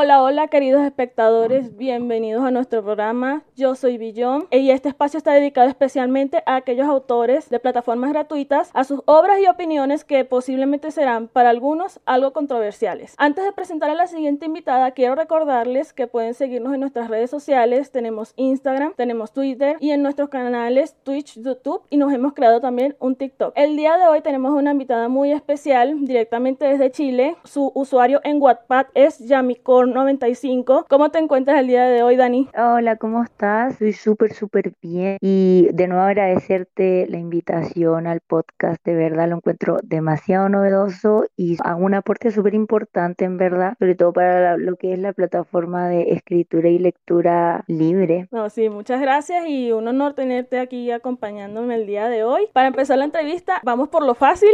Hola, hola queridos espectadores, bienvenidos a nuestro programa. Yo soy Billón y este espacio está dedicado especialmente a aquellos autores de plataformas gratuitas, a sus obras y opiniones que posiblemente serán para algunos algo controversiales. Antes de presentar a la siguiente invitada, quiero recordarles que pueden seguirnos en nuestras redes sociales. Tenemos Instagram, tenemos Twitter y en nuestros canales Twitch, YouTube y nos hemos creado también un TikTok. El día de hoy tenemos una invitada muy especial directamente desde Chile. Su usuario en Wattpad es Yamiko 95. ¿Cómo te encuentras el día de hoy, Dani? Hola, ¿cómo estás? Estoy súper, súper bien. Y de nuevo agradecerte la invitación al podcast. De verdad lo encuentro demasiado novedoso y hago un aporte súper importante, en verdad, sobre todo para lo que es la plataforma de escritura y lectura libre. No, sí, muchas gracias y un honor tenerte aquí acompañándome el día de hoy. Para empezar la entrevista, vamos por lo fácil.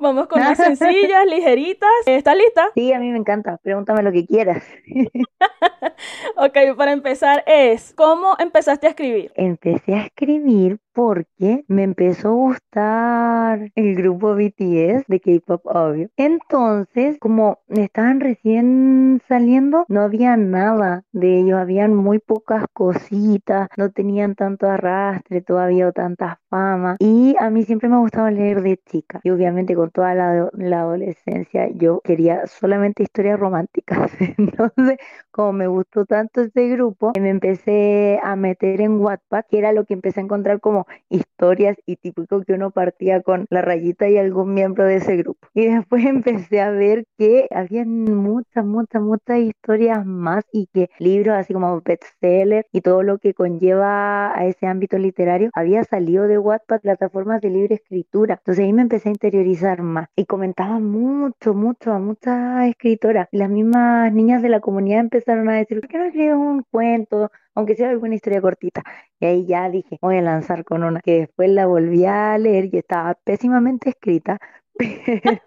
vamos con las sencillas, ligeritas. ¿Estás lista? Sí, a mí me encanta. Pregúntame lo que quieras. ok, para empezar es, ¿cómo empezaste a escribir? Empecé a escribir porque me empezó a gustar el grupo BTS de K-pop, obvio. Entonces, como estaban recién saliendo, no había nada de ellos, habían muy pocas cositas, no tenían tanto arrastre todavía o tanta fama. Y a mí siempre me ha gustado leer de chica. Y obviamente con toda la, adolescencia yo quería solamente historias románticas. Entonces, como me gustó tanto este grupo, me empecé a meter en Wattpad, que era lo que empecé a encontrar como historias y típico que uno partía con la rayita y algún miembro de ese grupo. Y después empecé a ver que había muchas, muchas, muchas historias más y que libros así como bestseller y todo lo que conlleva a ese ámbito literario había salido de Wattpad, plataformas de libre escritura. Entonces ahí me empecé a interiorizar más y comentaba mucho, mucho a muchas escritoras. Las mismas niñas de la comunidad empezaron a decir, ¿por qué no escribes un cuento? Aunque sea alguna historia cortita. Y ahí ya dije, voy a lanzar con una que después la volví a leer y estaba pésimamente escrita, pero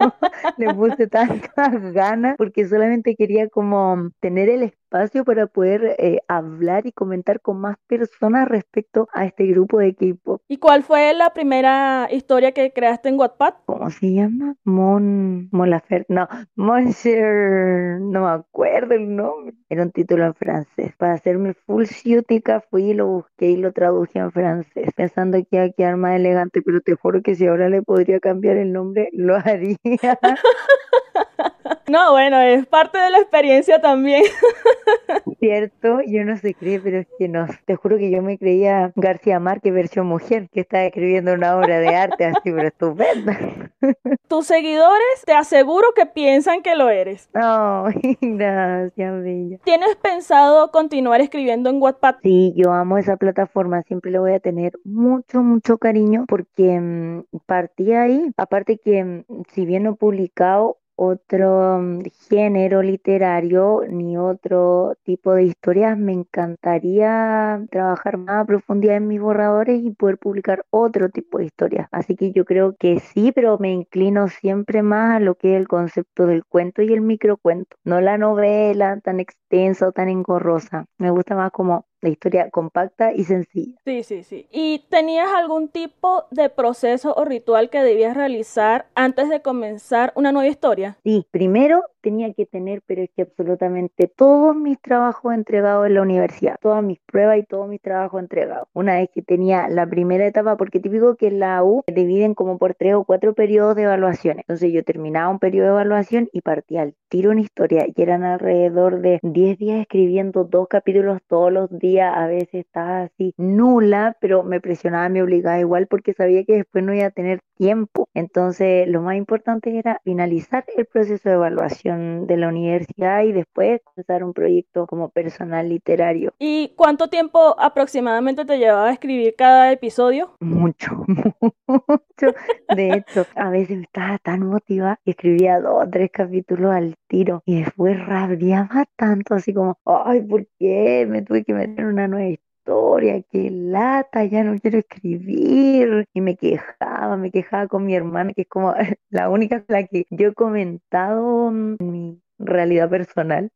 le puse tantas ganas porque solamente quería como tener el espacio para poder eh, hablar y comentar con más personas respecto a este grupo de K-pop. ¿Y cuál fue la primera historia que creaste en Wattpad? ¿Cómo se llama? Mon Molafer, no, Monsieur, no me acuerdo el nombre. Era un título en francés. Para hacerme full ciútica fui y lo busqué y lo traduje en francés, pensando que iba a quedar más elegante, pero te juro que si ahora le podría cambiar el nombre, lo haría. No, bueno, es parte de la experiencia también. Cierto, yo no sé cree, pero es que no. Te juro que yo me creía García Márquez versión mujer, que está escribiendo una obra de arte así, pero estupenda. Tus seguidores te aseguro que piensan que lo eres. No, gracias, Bella. ¿Tienes pensado continuar escribiendo en Wattpad? Sí, yo amo esa plataforma, siempre le voy a tener mucho, mucho cariño porque mm, partí ahí. Aparte que, mm, si bien no he publicado, otro mm, género literario ni otro tipo de historias. Me encantaría trabajar más a profundidad en mis borradores y poder publicar otro tipo de historias. Así que yo creo que sí, pero me inclino siempre más a lo que es el concepto del cuento y el microcuento, no la novela tan extensa o tan engorrosa. Me gusta más como la historia compacta y sencilla. Sí, sí, sí. ¿Y tenías algún tipo de proceso o ritual que debías realizar antes de comenzar una nueva historia? Sí, primero tenía que tener, pero es que absolutamente todos mis trabajos entregados en la universidad, todas mis pruebas y todos mis trabajos entregados. Una vez que tenía la primera etapa, porque típico que en la U dividen como por tres o cuatro periodos de evaluaciones. Entonces yo terminaba un periodo de evaluación y partía al tiro una historia y eran alrededor de 10 días escribiendo dos capítulos todos los días. A veces estaba así nula, pero me presionaba, me obligaba igual porque sabía que después no iba a tener tiempo. Entonces lo más importante era finalizar el proceso de evaluación de la universidad y después comenzar un proyecto como personal literario. ¿Y cuánto tiempo aproximadamente te llevaba a escribir cada episodio? Mucho, mucho. De hecho, a veces estaba tan motivada que escribía dos o tres capítulos al tiro y después rabiaba tanto, así como, ay, ¿por qué me tuve que meter una nueva historia, qué lata, ya no quiero escribir. Y me quejaba, me quejaba con mi hermana, que es como la única la que yo he comentado mm, mi realidad personal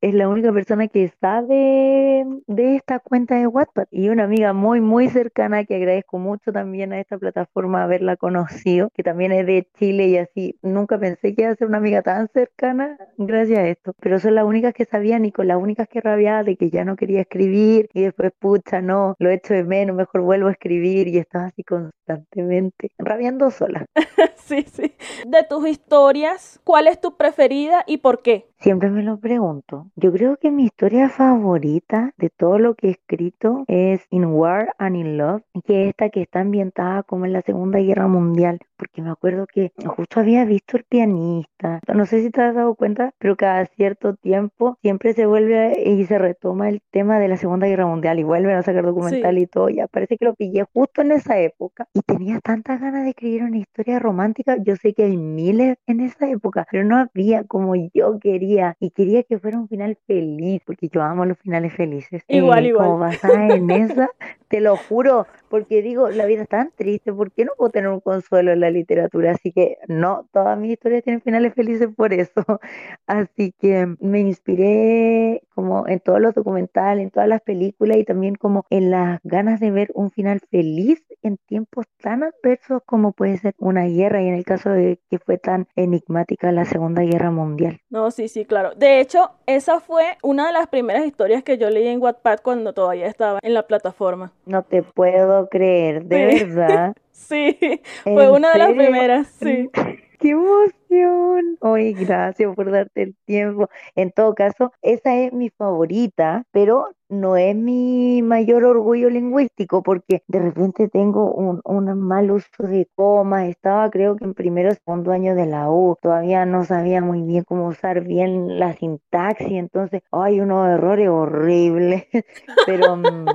es la única persona que sabe de esta cuenta de Wattpad y una amiga muy, muy cercana que agradezco mucho también a esta plataforma haberla conocido, que también es de Chile y así. Nunca pensé que iba a ser una amiga tan cercana gracias a esto, pero son las únicas que sabían y con las únicas que rabiaba de que ya no quería escribir y después, pucha, no, lo echo de menos, mejor vuelvo a escribir y estaba así constantemente rabiando sola. sí, sí. De tus historias, ¿cuál es tu preferida y por qué? Siempre me lo pregunto. Yo creo que mi historia favorita de todo lo que he escrito es In War and in Love, que es esta que está ambientada como en la Segunda Guerra Mundial, porque me acuerdo que justo había visto el pianista. No sé si te has dado cuenta, pero cada cierto tiempo siempre se vuelve y se retoma el tema de la Segunda Guerra Mundial y vuelven a sacar documental y todo. Ya parece que lo pillé justo en esa época y tenía tantas ganas de escribir una historia romántica. Yo sé que hay miles en esa época, pero no había como yo quería y quería que fuera un final feliz, porque yo amo los finales felices. Igual, igual. Como basada en esa, te lo juro, porque digo, la vida es tan triste, ¿por qué no puedo tener un consuelo en la literatura? Así que no, todas mis historias tienen finales felices por eso. Así que me inspiré como en todos los documentales, en todas las películas y también como en las ganas de ver un final feliz en tiempos tan adversos como puede ser una guerra y en el caso de que fue tan enigmática la Segunda Guerra Mundial. No, sí, sí, claro. De hecho, esa fue una de las primeras historias que yo leí en Wattpad cuando todavía estaba en la plataforma. No te puedo creer, de verdad. sí, fue una de las primeras, sí. ¡Qué emoción! Oye, gracias por darte el tiempo. En todo caso, esa es mi favorita, pero no es mi mayor orgullo lingüístico porque de repente tengo un, un mal uso de comas. Estaba creo que en primero o segundo año de la U, todavía no sabía muy bien cómo usar bien la sintaxis, entonces hay unos errores horribles, pero mm,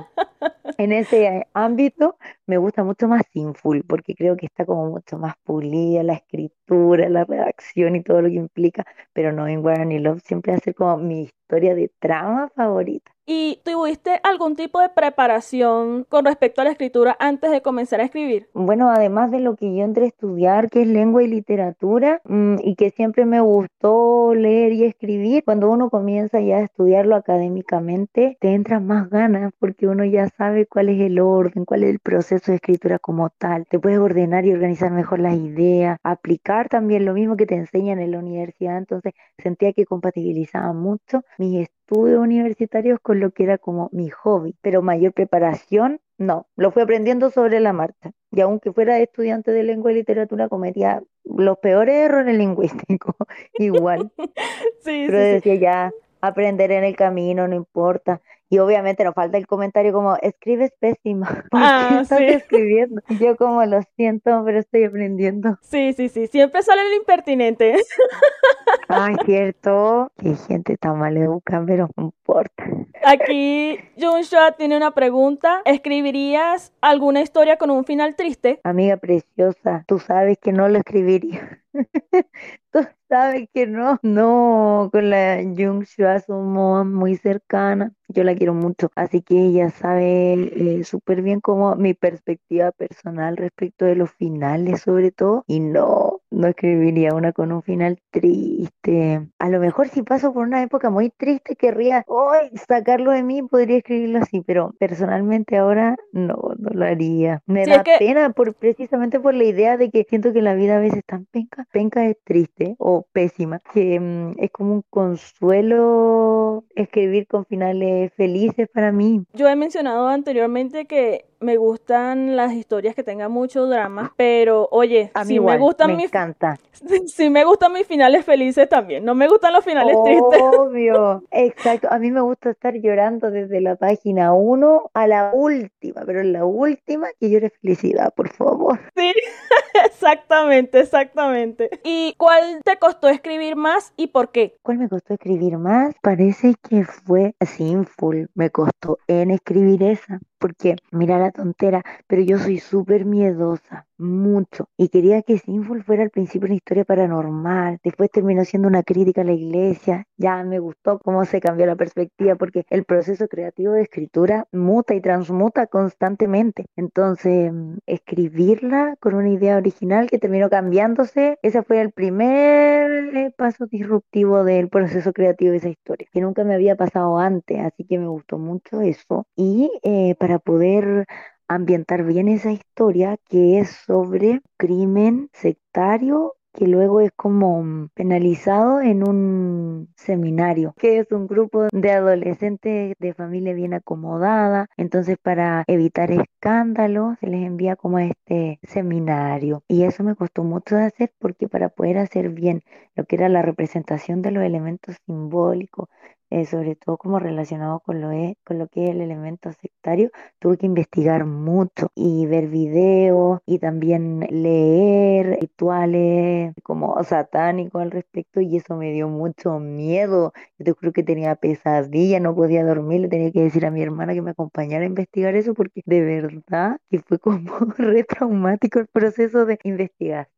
en ese ámbito me gusta mucho más Sinful porque creo que está como mucho más pulida la escritura, la redacción y todo lo que implica, pero no en Guarani Love siempre hace como mi historia de trama favorita. ¿Y tuviste algún tipo de preparación con respecto a la escritura antes de comenzar a escribir? Bueno, además de lo que yo entré a estudiar, que es lengua y literatura, mm, y que siempre me gustó leer y escribir, cuando uno comienza ya a estudiarlo académicamente, te entran más ganas porque uno ya sabe cuál es el orden, cuál es el proceso de escritura como tal. Te puedes ordenar y organizar mejor las ideas, aplicar también lo mismo que te enseñan en la universidad, entonces sentía que compatibilizaba mucho mis estudios universitarios con lo que era como mi hobby, pero mayor preparación, no, lo fui aprendiendo sobre la marcha. Y aunque fuera estudiante de lengua y literatura, cometía los peores errores lingüísticos, igual. sí, pero decía ya, aprender en el camino, no importa. Y obviamente nos falta el comentario como, escribes pésima. ¿Por qué Ah, estás sí. escribiendo? Yo como lo siento, pero estoy aprendiendo. Sí, sí, sí, siempre sale el impertinente. Ay, cierto. Qué gente tan maleducada, pero no importa. Aquí Junshua tiene una pregunta. ¿Escribirías alguna historia con un final triste? Amiga preciosa, tú sabes que no lo escribiría. Tú sabes que no. No, con la Jung Shua somos muy cercanas. Yo la quiero mucho. Así que ella sabe eh, súper bien como mi perspectiva personal respecto de los finales, sobre todo. Y no, no escribiría una con un final triste. A lo mejor si paso por una época muy triste, querría hoy sacarlo de mí, podría escribirlo así, pero personalmente ahora no, no lo haría. Me Sí, da que- pena por precisamente por la idea de que siento que la vida a veces es tan penca, penca es triste o pésima, que mm, es como un consuelo escribir con finales felices para mí. Yo he mencionado anteriormente que me gustan las historias que tengan mucho drama, pero oye, A mí igual, me gustan me mis encanta. si me gustan mis finales felices también. No me gustan los finales tristes. Obvio, exacto. A mí me gusta estar llorando desde la página 1 a la última, pero en la última que llore felicidad, por favor. Sí, exactamente, exactamente. ¿Y cuál te costó escribir más y por qué? ¿Cuál me costó escribir más? Parece que fue Sinful. Me costó en escribir esa. Porque, mira la tontera, pero yo soy súper miedosa. Mucho y quería que Sinful fuera al principio una historia paranormal, después terminó siendo una crítica a la iglesia, ya me gustó cómo se cambió la perspectiva porque el proceso creativo de escritura muta y transmuta constantemente, entonces mm, escribirla con una idea original que terminó cambiándose, ese fue el primer eh, paso disruptivo del proceso creativo de esa historia, que nunca me había pasado antes, así que me gustó mucho eso. Y eh, para poder ambientar bien esa historia que es sobre crimen sectario que luego es como mm, penalizado en un seminario, que es un grupo de adolescentes de familia bien acomodada. Entonces, para evitar escándalos, se les envía como a este seminario. Y eso me costó mucho hacer porque para poder hacer bien lo que era la representación de los elementos simbólicos, eh, sobre todo como relacionado con lo, es, con lo que es el elemento sectario, tuve que investigar mucho y ver videos y también leer rituales como satánicos al respecto y eso me dio mucho miedo. Yo creo que tenía pesadilla, no podía dormir, le tenía que decir a mi hermana que me acompañara a investigar eso porque de verdad que fue como re traumático el proceso de investigar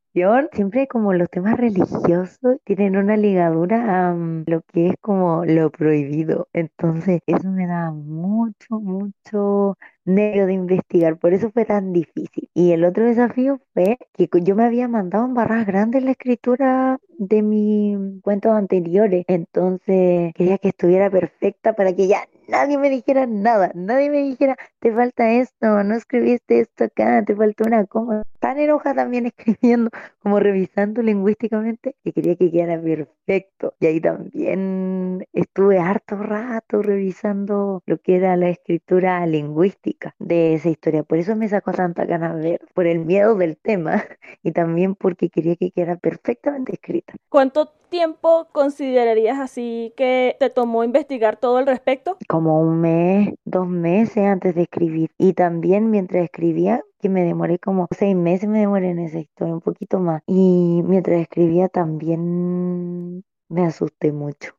siempre como los temas religiosos tienen una ligadura a mm, lo que es como lo prohibido. Entonces, eso me da mucho, mucho nervio de investigar. Por eso fue tan difícil. Y el otro desafío fue que yo me había mandado en barras grandes la escritura de mis cuentos anteriores. Entonces, quería que estuviera perfecta para que ya nadie me dijera nada, nadie me dijera, te falta esto, no escribiste esto acá, te falta una coma. Tan enojada también escribiendo, como revisando lingüísticamente, que quería que quedara perfecto. Y ahí también estuve harto rato revisando lo que era la escritura lingüística de esa historia. Por eso me sacó tanta ganas ver, por el miedo del tema y también porque quería que quedara perfectamente escrita. ¿Cuánto tiempo considerarías así que te tomó investigar todo al respecto? Como un mes, dos meses antes de escribir. Y también mientras escribía, que me demoré como seis meses, me demoré en esa historia, un poquito más. Y mientras escribía también me asusté mucho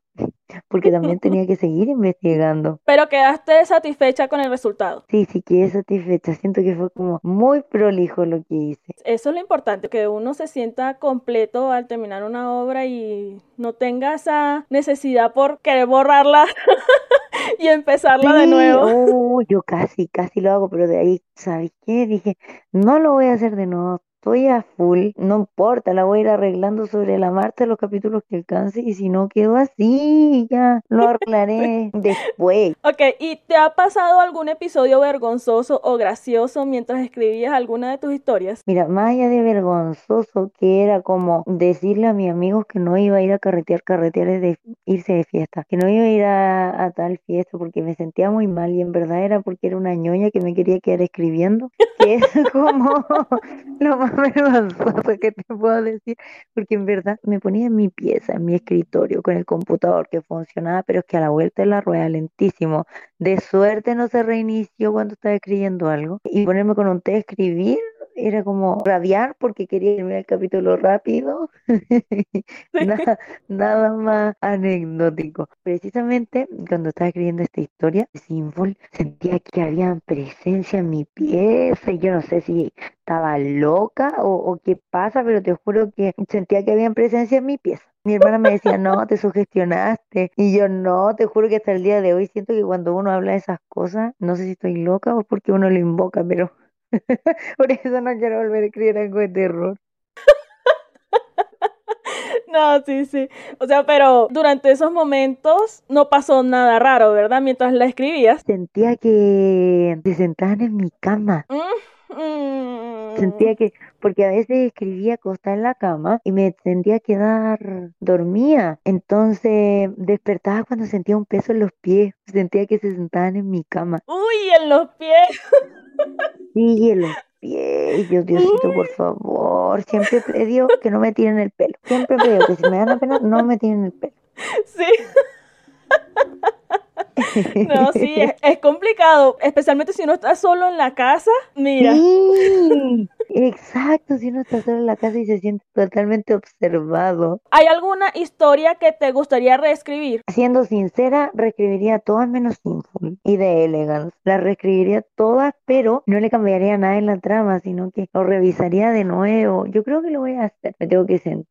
porque también tenía que seguir investigando. Pero quedaste satisfecha con el resultado. Sí, sí quedé satisfecha. Siento que fue como muy prolijo lo que hice. Eso es lo importante, que uno se sienta completo al terminar una obra y no tenga esa necesidad por querer borrarla y empezarla de nuevo. Oh, yo casi, casi lo hago, pero de ahí, ¿sabes qué? Dije, no lo voy a hacer de nuevo estoy a full, no importa, la voy a ir arreglando sobre la marcha los capítulos que alcance y si no quedo así, ya lo arreglaré después. Ok, ¿y te ha pasado algún episodio vergonzoso o gracioso mientras escribías alguna de tus historias? Mira, más allá de vergonzoso, que era como decirle a mis amigos que no iba a ir a carretear, carretear de irse de fiesta, que no iba a ir a, a tal fiesta porque me sentía muy mal y en verdad era porque era una ñoña que me quería quedar escribiendo, que es como lo más vergonzoso que te puedo decir, porque en verdad me ponía en mi pieza, en mi escritorio, con el computador que funcionaba, pero es que a la vuelta de la rueda lentísimo. De suerte no se reinició cuando estaba escribiendo algo. Y ponerme con un té a escribir era como rabiar porque quería irme al capítulo rápido. nada, nada, más anecdótico. Precisamente cuando estaba escribiendo esta historia, Sinful sentía que había presencia en mi pieza y yo no sé si estaba loca o, o qué pasa, pero te juro que sentía que había presencia en mi pieza. Mi hermana me decía, no, te sugestionaste. Y yo, no, te juro que hasta el día de hoy siento que cuando uno habla de esas cosas, no sé si estoy loca o porque uno lo invoca, pero Por eso no quiero volver a escribir algo de terror. No, sí, sí. O sea, pero durante esos momentos no pasó nada raro, ¿verdad? Mientras la escribías. Sentía que se sentaban en mi cama. Mm, sentía que, porque a veces escribía acostada en la cama y me sentía quedar dormía. Entonces despertaba cuando sentía un peso en los pies. Sentía que se sentaban en mi cama. Uy, en los pies. En los pies. Dios, Diosito, por favor. Siempre pido que no me tiren el pelo. Siempre pido que si me dan la pena, no me tiren el pelo. Sí. No, sí, es, complicado, especialmente si uno está solo en la casa. Mira. Sí, Exacto, si uno está solo en la casa y se siente totalmente observado. ¿Hay alguna historia que te gustaría reescribir? Siendo sincera, reescribiría todas menos Sinful y de Elegance. Las reescribiría todas, pero no le cambiaría nada en la trama, sino que lo revisaría de nuevo. Yo creo que lo voy a hacer. Me tengo que sentar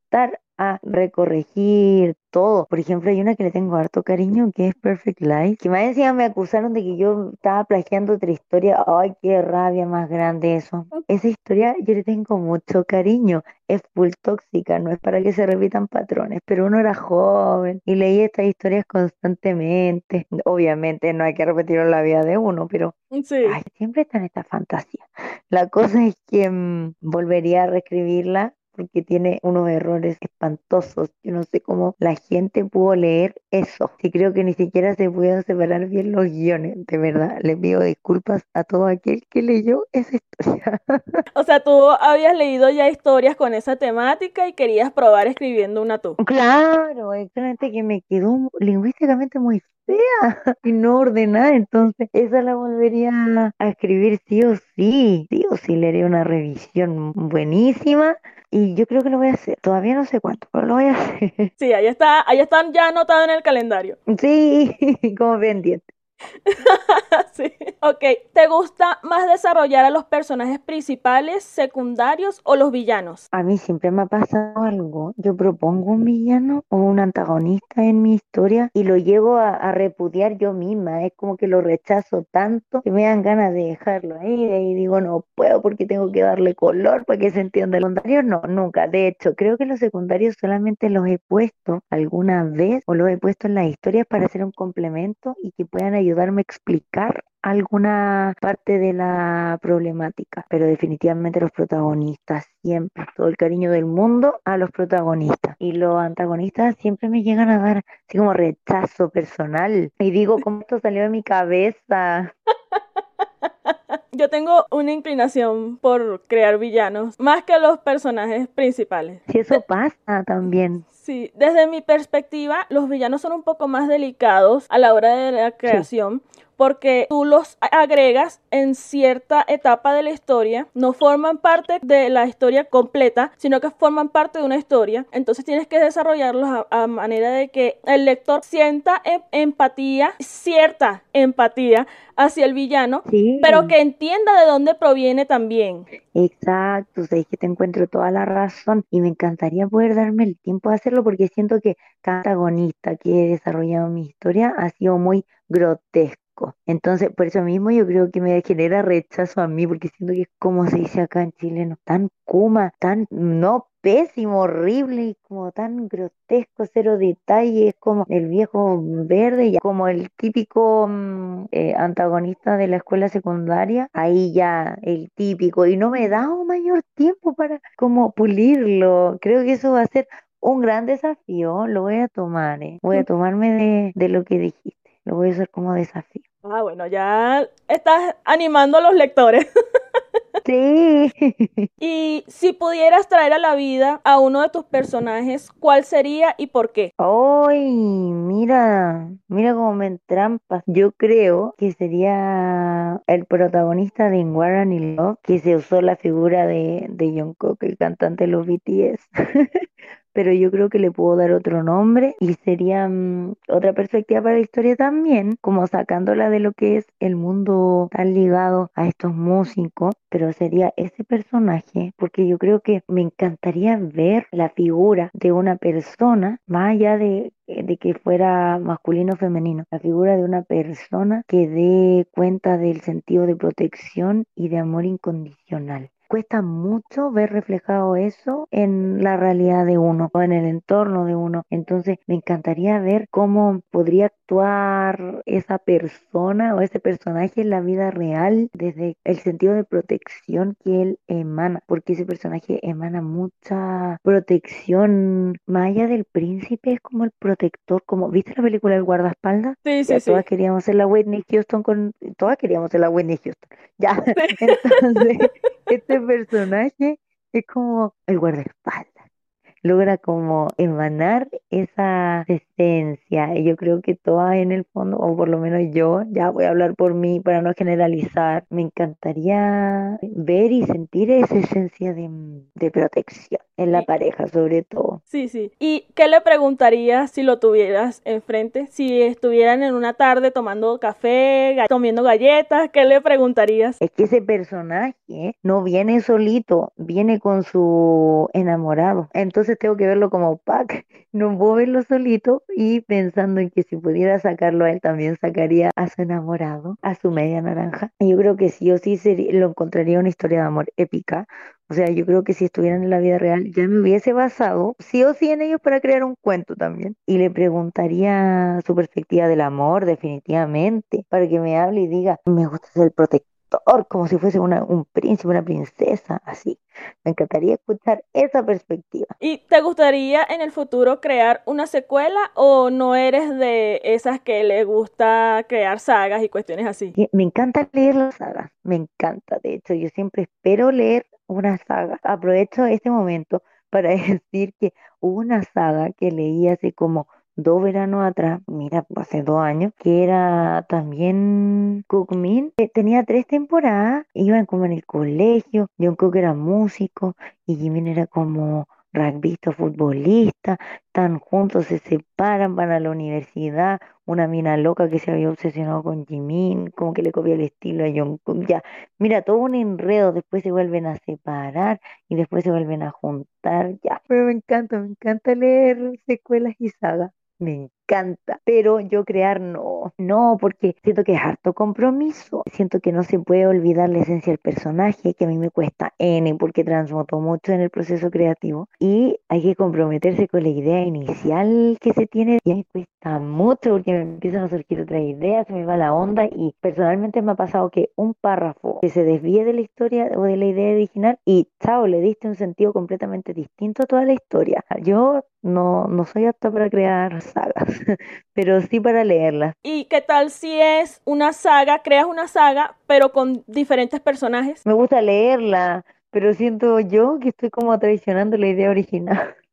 a recorregir todo. Por ejemplo, hay una que le tengo harto cariño que es Perfect Life, que más encima me acusaron de que yo estaba plagiando otra historia. Ay, qué rabia más grande eso. Esa historia yo le tengo mucho cariño. Es full tóxica, no es para que se repitan patrones, pero uno era joven y leía estas historias constantemente. Obviamente no hay que repetirlo en la vida de uno, pero Sí. ay, siempre está en esta fantasía. La cosa es que mm, volvería a reescribirla porque tiene unos errores espantosos. Yo no sé cómo la gente pudo leer eso. Sí creo que ni siquiera se pudieron separar bien los guiones. De verdad, le pido disculpas a todo aquel que leyó esa historia. O sea, tú habías leído ya historias con esa temática y querías probar escribiendo una tú. Claro, excelente que me quedó lingüísticamente muy y no ordenada, entonces esa la volvería a escribir sí o sí, sí o sí le haré una revisión buenísima y yo creo que lo voy a hacer, todavía no sé cuánto, pero lo voy a hacer. Sí, ahí está, ahí están ya anotados en el calendario. Sí, como pendiente. Sí. Ok, ¿te gusta más desarrollar a los personajes principales, secundarios o los villanos? A mí siempre me ha pasado algo. Yo propongo un villano o un antagonista en mi historia y lo llego a, a repudiar yo misma. Es como que lo rechazo tanto que me dan ganas de dejarlo ahí y digo, no puedo porque tengo que darle color para que se entienda. Los secundarios no, nunca. De hecho, creo que los secundarios solamente los he puesto alguna vez o los he puesto en las historias para hacer un complemento y que puedan ayudarme a explicar alguna parte de la problemática, pero definitivamente los protagonistas, siempre, todo el cariño del mundo a los protagonistas. Y los antagonistas siempre me llegan a dar así como rechazo personal. Y digo, ¿cómo esto salió de mi cabeza? Yo tengo una inclinación por crear villanos, más que los personajes principales. Si eso pasa también. Sí, desde mi perspectiva, los villanos son un poco más delicados a la hora de la creación. Porque tú los agregas en cierta etapa de la historia, no forman parte de la historia completa, sino que forman parte de una historia. Entonces tienes que desarrollarlos a, a manera de que el lector sienta em- empatía, cierta empatía hacia el villano, Sí. pero que entienda de dónde proviene también. Exacto, sabes que te encuentro toda la razón y me encantaría poder darme el tiempo de hacerlo porque siento que cada antagonista que he desarrollado en mi historia ha sido muy grotesco. Entonces, por eso mismo yo creo que me genera rechazo a mí porque siento que es como se dice acá en Chile, ¿no? tan kuma, tan no pésimo, horrible y como tan grotesco, cero detalles, como el viejo verde, ya como el típico mm, eh, antagonista de la escuela secundaria, ahí ya el típico, y no me he dado mayor tiempo para como pulirlo. Creo que eso va a ser un gran desafío, lo voy a tomar, eh. Voy a tomarme de, de lo que dijiste, lo voy a usar como desafío. Ah, bueno, ya estás animando a los lectores. Sí. Y si pudieras traer a la vida a uno de tus personajes, ¿cuál sería y por qué? Ay, mira, mira cómo me entrampas. Yo creo que sería el protagonista de In Love, que se usó la figura de, de Jungkook, el cantante de los BTS. Pero yo creo que le puedo dar otro nombre y sería mm, otra perspectiva para la historia también, como sacándola de lo que es el mundo tan ligado a estos músicos, pero sería ese personaje, porque yo creo que me encantaría ver la figura de una persona, más allá de, de que fuera masculino o femenino, la figura de una persona que dé cuenta del sentido de protección y de amor incondicional. Cuesta mucho ver reflejado eso en la realidad de uno o en el entorno de uno. Entonces me encantaría ver cómo podría actuar esa persona o ese personaje en la vida real desde el sentido de protección que él emana, porque ese personaje emana mucha protección, más allá del príncipe, es como el protector, como, ¿viste la película El guardaespaldas? Sí, sí, Ya sí. todas queríamos ser la Whitney Houston con, todas queríamos ser la Whitney Houston. Ya, entonces, este personaje es como el guardaespaldas. Logra como emanar esa esencia. Y yo creo que todas en el fondo, o por lo menos yo, ya voy a hablar por mí para no generalizar, me encantaría ver y sentir esa esencia de, de protección en la pareja, sobre todo. Sí, sí. ¿Y qué le preguntarías si lo tuvieras enfrente? Si estuvieran en una tarde tomando café, comiendo galletas, ¿qué le preguntarías? Es que ese personaje no viene solito, viene con su enamorado. Entonces tengo que verlo como pack. No puedo verlo solito y pensando en que si pudiera sacarlo a él, también sacaría a su enamorado, a su media naranja. Yo creo que sí o sí sería, lo encontraría una historia de amor épica o sea, yo creo que si estuvieran en la vida real, ya me hubiese basado sí o sí en ellos para crear un cuento también. Y le preguntaría su perspectiva del amor, definitivamente, para que me hable y diga, me gusta ser el protector, como si fuese una, un príncipe, una princesa, así. Me encantaría escuchar esa perspectiva. ¿Y te gustaría en el futuro crear una secuela o no eres de esas que le gusta crear sagas y cuestiones así? Me encanta leer las sagas, me encanta. De hecho, yo siempre espero leer una saga. Aprovecho este momento para decir que hubo una saga que leí hace como dos veranos atrás, mira, hace dos años, que era también Cookmin. tenía tres temporadas, iban como en el colegio, John Cook era músico y Jimin era como rugbyista, futbolista, están juntos, se separan, van a la universidad, una mina loca que se había obsesionado con Jimin, como que le copia el estilo a Jungkook, ya, mira, todo un enredo, después se vuelven a separar y después se vuelven a juntar, ya, pero me encanta, me encanta leer secuelas y sagas me encanta, pero yo crear no, no, porque siento que es harto compromiso, siento que no se puede olvidar la esencia del personaje, que a mí me cuesta N porque transmutó mucho en el proceso creativo y hay que comprometerse con la idea inicial que se tiene y a me cuesta mucho porque me empiezan a surgir otras ideas, se me va la onda y personalmente me ha pasado que un párrafo que se desvíe de la historia o de la idea original y chao, le diste un sentido completamente distinto a toda la historia. Yo no, no soy apta para crear sagas, pero sí para leerlas. ¿Y qué tal si es una saga, creas una saga, pero con diferentes personajes? Me gusta leerla, pero siento yo que estoy como traicionando la idea original.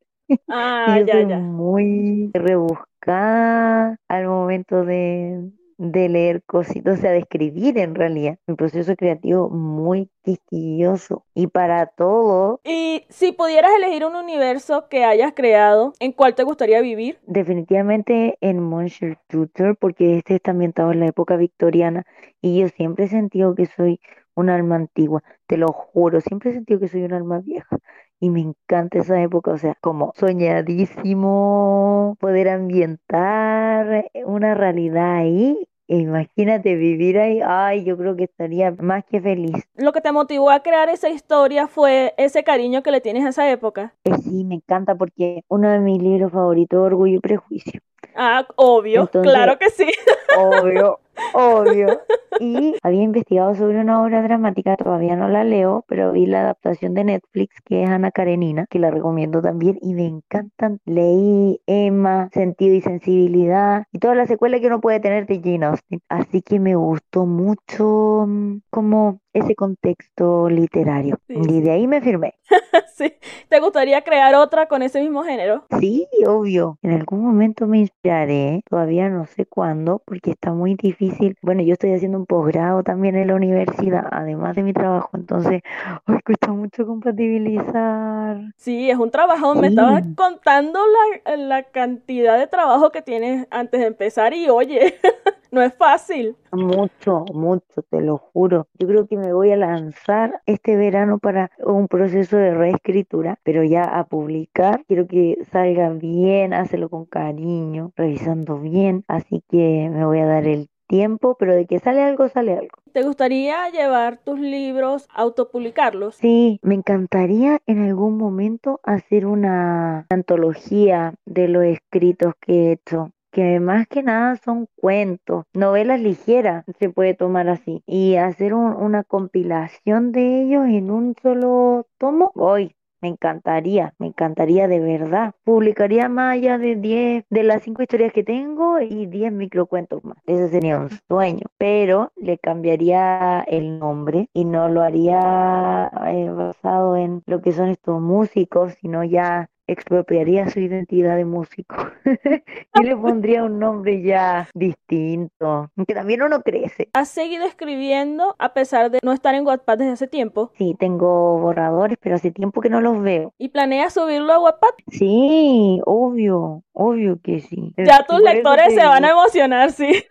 Ah, ya, ya. Muy rebuscada al momento de, de leer cositas, o sea, de escribir en realidad. Un proceso creativo muy quisquilloso y para todo. Y si pudieras elegir un universo que hayas creado, ¿en cuál te gustaría vivir? Definitivamente en Monsieur Tutor, porque este está ambientado en la época victoriana y yo siempre he sentido que soy un alma antigua, te lo juro, siempre he sentido que soy un alma vieja y me encanta esa época, o sea, como soñadísimo poder ambientar una realidad ahí. Imagínate vivir ahí, ay, yo creo que estaría más que feliz. Lo que te motivó a crear esa historia fue ese cariño que le tienes a esa época. Eh, sí, me encanta porque uno de mis libros favoritos, Orgullo y Prejuicio. Ah, obvio, claro que sí. Obvio, obvio. Y había investigado sobre una obra dramática, todavía no la leo, pero vi la adaptación de Netflix que es Ana Karenina, que la recomiendo también y me encantan. Leí Emma, Sentido y Sensibilidad y toda la secuela que uno puede tener de Jane Austen. Así que me gustó mucho mm, como ese contexto literario. Y de ahí me firmé. sí. ¿Te gustaría crear otra con ese mismo género? Sí, obvio. En algún momento me inspiraré, todavía no sé cuándo, porque está muy difícil. Bueno, yo estoy haciendo un posgrado también en la universidad, además de mi trabajo, entonces, ay, cuesta mucho compatibilizar. Sí, es un trabajo. Me estabas contando la, la cantidad de trabajo que tienes antes de empezar y oye, no es fácil. Mucho, mucho, te lo juro. Yo creo que me voy a lanzar este verano para un proceso de reescritura, pero ya a publicar. Quiero que salga bien, hacerlo con cariño, revisando bien. Así que me voy a dar el tiempo, pero de que sale algo, sale algo. ¿Te gustaría llevar tus libros, autopublicarlos? Sí, me encantaría en algún momento hacer una antología de los escritos que he hecho que más que nada son cuentos, novelas ligeras, se puede tomar así, y hacer una compilación de ellos en un solo tomo, hoy me encantaría, me encantaría de verdad. Publicaría más allá de 10 de las 5 historias que tengo y 10 microcuentos más. Ese sería un sueño, pero le cambiaría el nombre y no lo haría eh, basado en lo que son estos músicos, sino ya expropiaría su identidad de músico y le pondría un nombre ya distinto, que también uno crece. ¿Has seguido escribiendo a pesar de no estar en Wattpad desde hace tiempo? Sí, tengo borradores, pero hace tiempo que no los veo. ¿Y planeas subirlo a Wattpad? Sí, obvio, obvio que sí. Ya tus lectores se van a emocionar, sí.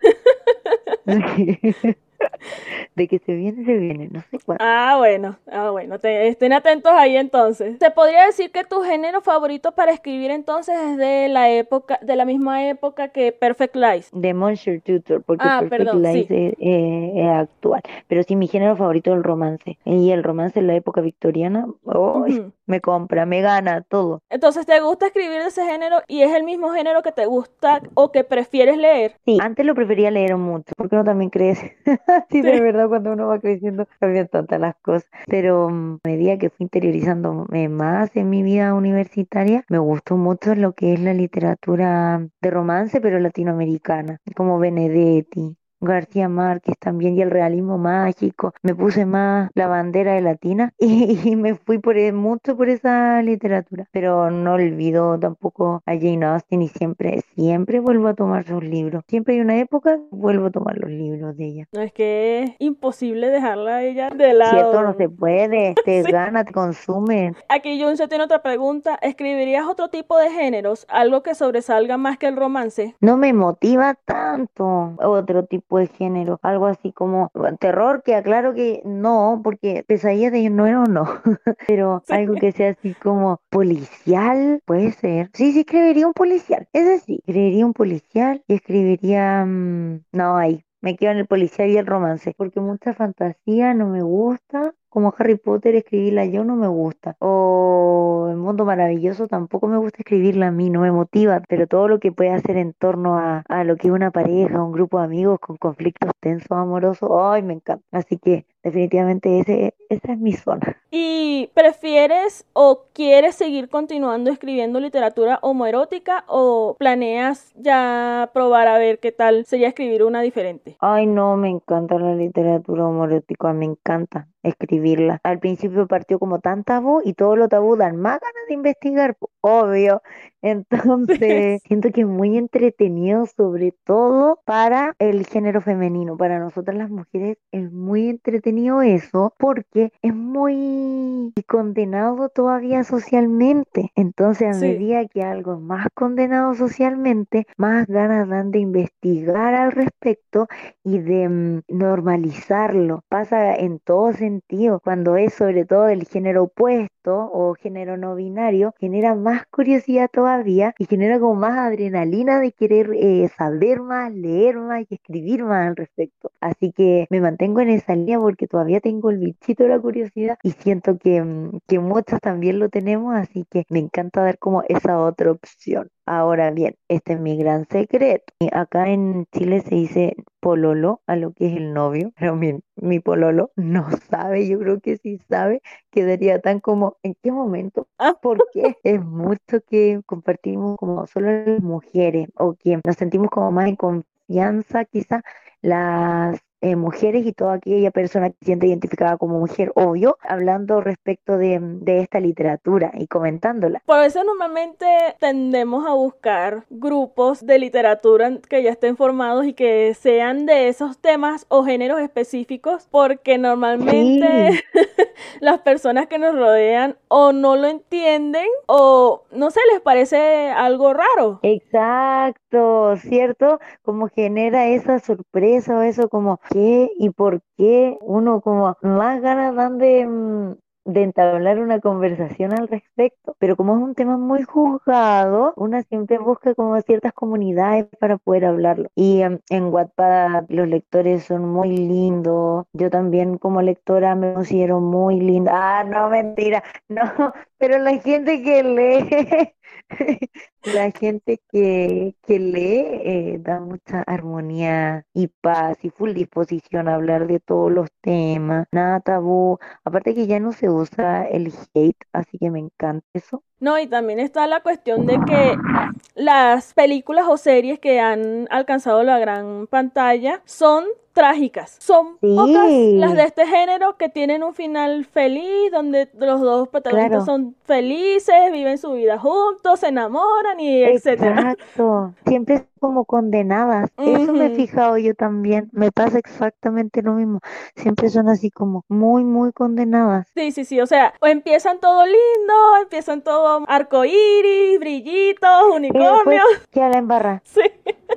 de que se viene, se viene, no sé cuándo. Ah, bueno, ah, bueno, estén atentos ahí entonces. Se podría decir que tu género favorito para escribir entonces es de la época, de la misma época que Perfect Lies. De Monster Tutor, porque ah, Perfect Lies es, actual. Pero sí, mi género favorito es el romance. Y el romance en la época victoriana, oh, me compra, me gana, todo. Entonces, ¿te gusta escribir de ese género y es el mismo género que te gusta o que prefieres leer? Sí, antes lo prefería leer mucho, porque no también crees. sí, de verdad, cuando uno va creciendo cambian tantas las cosas. Pero mm, a medida que fui interiorizándome más en mi vida universitaria, me gustó mucho lo que es la literatura de romance, pero latinoamericana, como Benedetti, García Márquez también y el realismo mágico. Me puse más la bandera de latina y, me fui por e, mucho por esa literatura. Pero no olvido tampoco a Jane Austen y siempre, siempre vuelvo a tomar sus libros. Siempre hay una época vuelvo a tomar los libros de ella. No es que es imposible dejarla a ella de lado. Cierto, no se puede, te gana, te consume. Aquí se tiene otra pregunta. ¿Escribirías otro tipo de géneros? Algo que sobresalga más que el romance. No me motiva tanto otro tipo de género, algo así como terror, que aclaro que no, porque pesadilla de no era o no, pero algo que sea así como policial, puede ser. Sí, sí, escribiría un policial, es sí, escribiría un policial y escribiría, mm, no, ahí, me quedo en el policial y el romance, porque mucha fantasía no me gusta, como Harry Potter escribirla yo no me gusta. O El Mundo Maravilloso tampoco me gusta escribirla a mí, no me motiva, pero todo lo que puede hacer en torno a, a lo que es una pareja, un grupo de amigos con conflictos tensos, amorosos, ay, me encanta. Así que definitivamente ese, esa es mi zona. ¿Y prefieres o quieres seguir continuando escribiendo literatura homoerótica o planeas ya probar a ver qué tal sería escribir una diferente? Ay, no, me encanta la literatura homoerótica, me encanta escribirla. Al principio partió como tan tabú y todo lo tabú dan más ganas de investigar, obvio. Entonces, siento que es muy entretenido, sobre todo para el género femenino. Para nosotras las mujeres es muy entretenido eso porque es muy condenado todavía socialmente. Entonces, a medida que algo es más condenado socialmente, más ganas dan de investigar al respecto y de mm, normalizarlo. Pasa en todo cuando es sobre todo del género opuesto o género no binario, genera más curiosidad todavía y genera como más adrenalina de querer eh, saber más, leer más y escribir más al respecto. Así que me mantengo en esa línea porque todavía tengo el bichito de la curiosidad y siento que, mm, que muchos también lo tenemos, así que me encanta dar como esa otra opción. Ahora bien, este es mi gran secreto. Acá en Chile se dice pololo a lo que es el novio, pero mi, mi pololo no sabe, yo creo que sí sabe, quedaría tan como, ¿en qué momento? Ah, porque es mucho que compartimos como solo las mujeres o que nos sentimos como más en confianza quizá las eh, mujeres y toda aquella persona que se siente identificada como mujer, obvio, hablando respecto de, de, esta literatura y comentándola. Por eso normalmente tendemos a buscar grupos de literatura que ya estén formados y que sean de esos temas o géneros específicos, porque normalmente las personas que nos rodean o no lo entienden o no sé, les parece algo raro. Exacto, ¿cierto? Como genera esa sorpresa o eso como qué y por qué uno como más ganas dan de, mm, de entablar una conversación al respecto, pero como es un tema muy juzgado, una siempre busca como ciertas comunidades para poder hablarlo. Y em, en Wattpad los lectores son muy lindos, yo también como lectora me considero muy linda. Ah, no, mentira, no, pero la gente que lee la gente que, que lee eh, da mucha armonía y paz y full disposición a hablar de todos los temas, nada tabú. Aparte que ya no se usa el hate, así que me encanta eso. No, y también está la cuestión de que las películas o series que han alcanzado la gran pantalla son trágicas. Son pocas las de este género que tienen un final feliz, donde los dos protagonistas son felices, viven su vida juntos, se enamoran y etcétera. Exacto. Siempre como condenadas. Eso me he fijado yo también. Me pasa exactamente lo mismo. Siempre son así como muy, muy condenadas. Sí, sí, sí. O sea, empiezan todo lindo, empiezan todo arcoíris, brillitos, unicornios. Que a la embarra. Sí.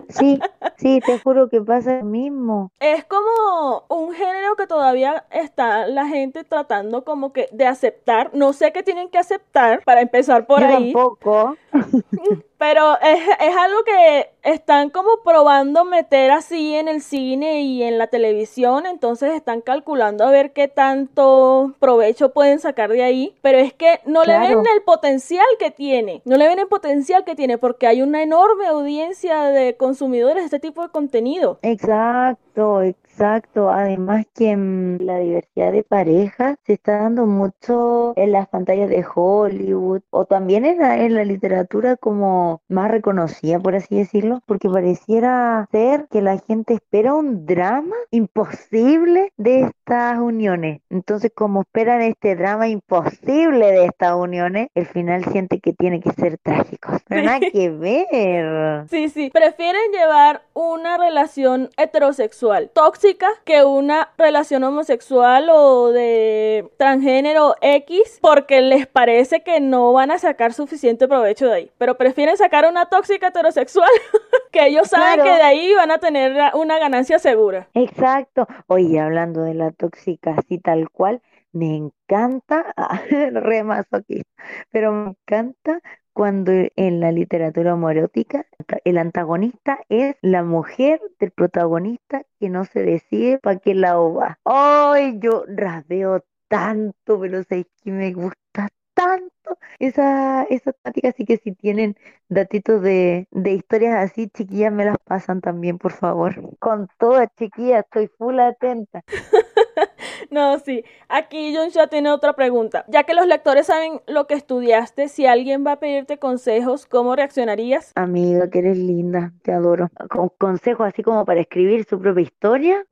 Sí, sí, te juro que pasa lo mismo. Es como un género que todavía está la gente tratando como que de aceptar. No sé qué tienen que aceptar para empezar por ahí. Tampoco. Pero es, es, algo que están como probando meter así en el cine y en la televisión, entonces están calculando a ver qué tanto provecho pueden sacar de ahí, pero es que no le ven el potencial que tiene, no le ven el potencial que tiene porque hay una enorme audiencia de consumidores de este tipo de contenido. Exacto, exacto. Además que mm, la diversidad de parejas se está dando mucho en las pantallas de Hollywood o también en la, en la literatura como más reconocida, por así decirlo, porque pareciera ser que la gente espera un drama imposible de estas uniones. Entonces, como esperan este drama imposible de estas uniones, el final siente que tiene que ser trágico. Pero nada que ver. Sí, sí. Prefieren llevar una relación heterosexual tóxica que una relación homosexual o de transgénero X porque les parece que no van a sacar suficiente provecho de ahí. Pero prefieren sacar una tóxica heterosexual que ellos saben que de ahí van a tener una ganancia segura. Exacto. Oye, hablando de la tóxica así tal cual, me encanta, re aquí, pero me encanta cuando en la literatura homoerótica el antagonista es la mujer del protagonista que no se decide para qué lado va. Ay, yo rasveo tanto, pero sé que me gusta tanto esa, esa táctica, así que si tienen datitos de, de historias así, chiquillas, me las pasan también, por favor. Con todas, chiquillas, estoy full atenta. no, sí. Aquí John ya tiene otra pregunta. Ya que los lectores saben lo que estudiaste, si alguien va a pedirte consejos, ¿cómo reaccionarías? Amiga, que eres linda, te adoro. Con consejos así como para escribir su propia historia.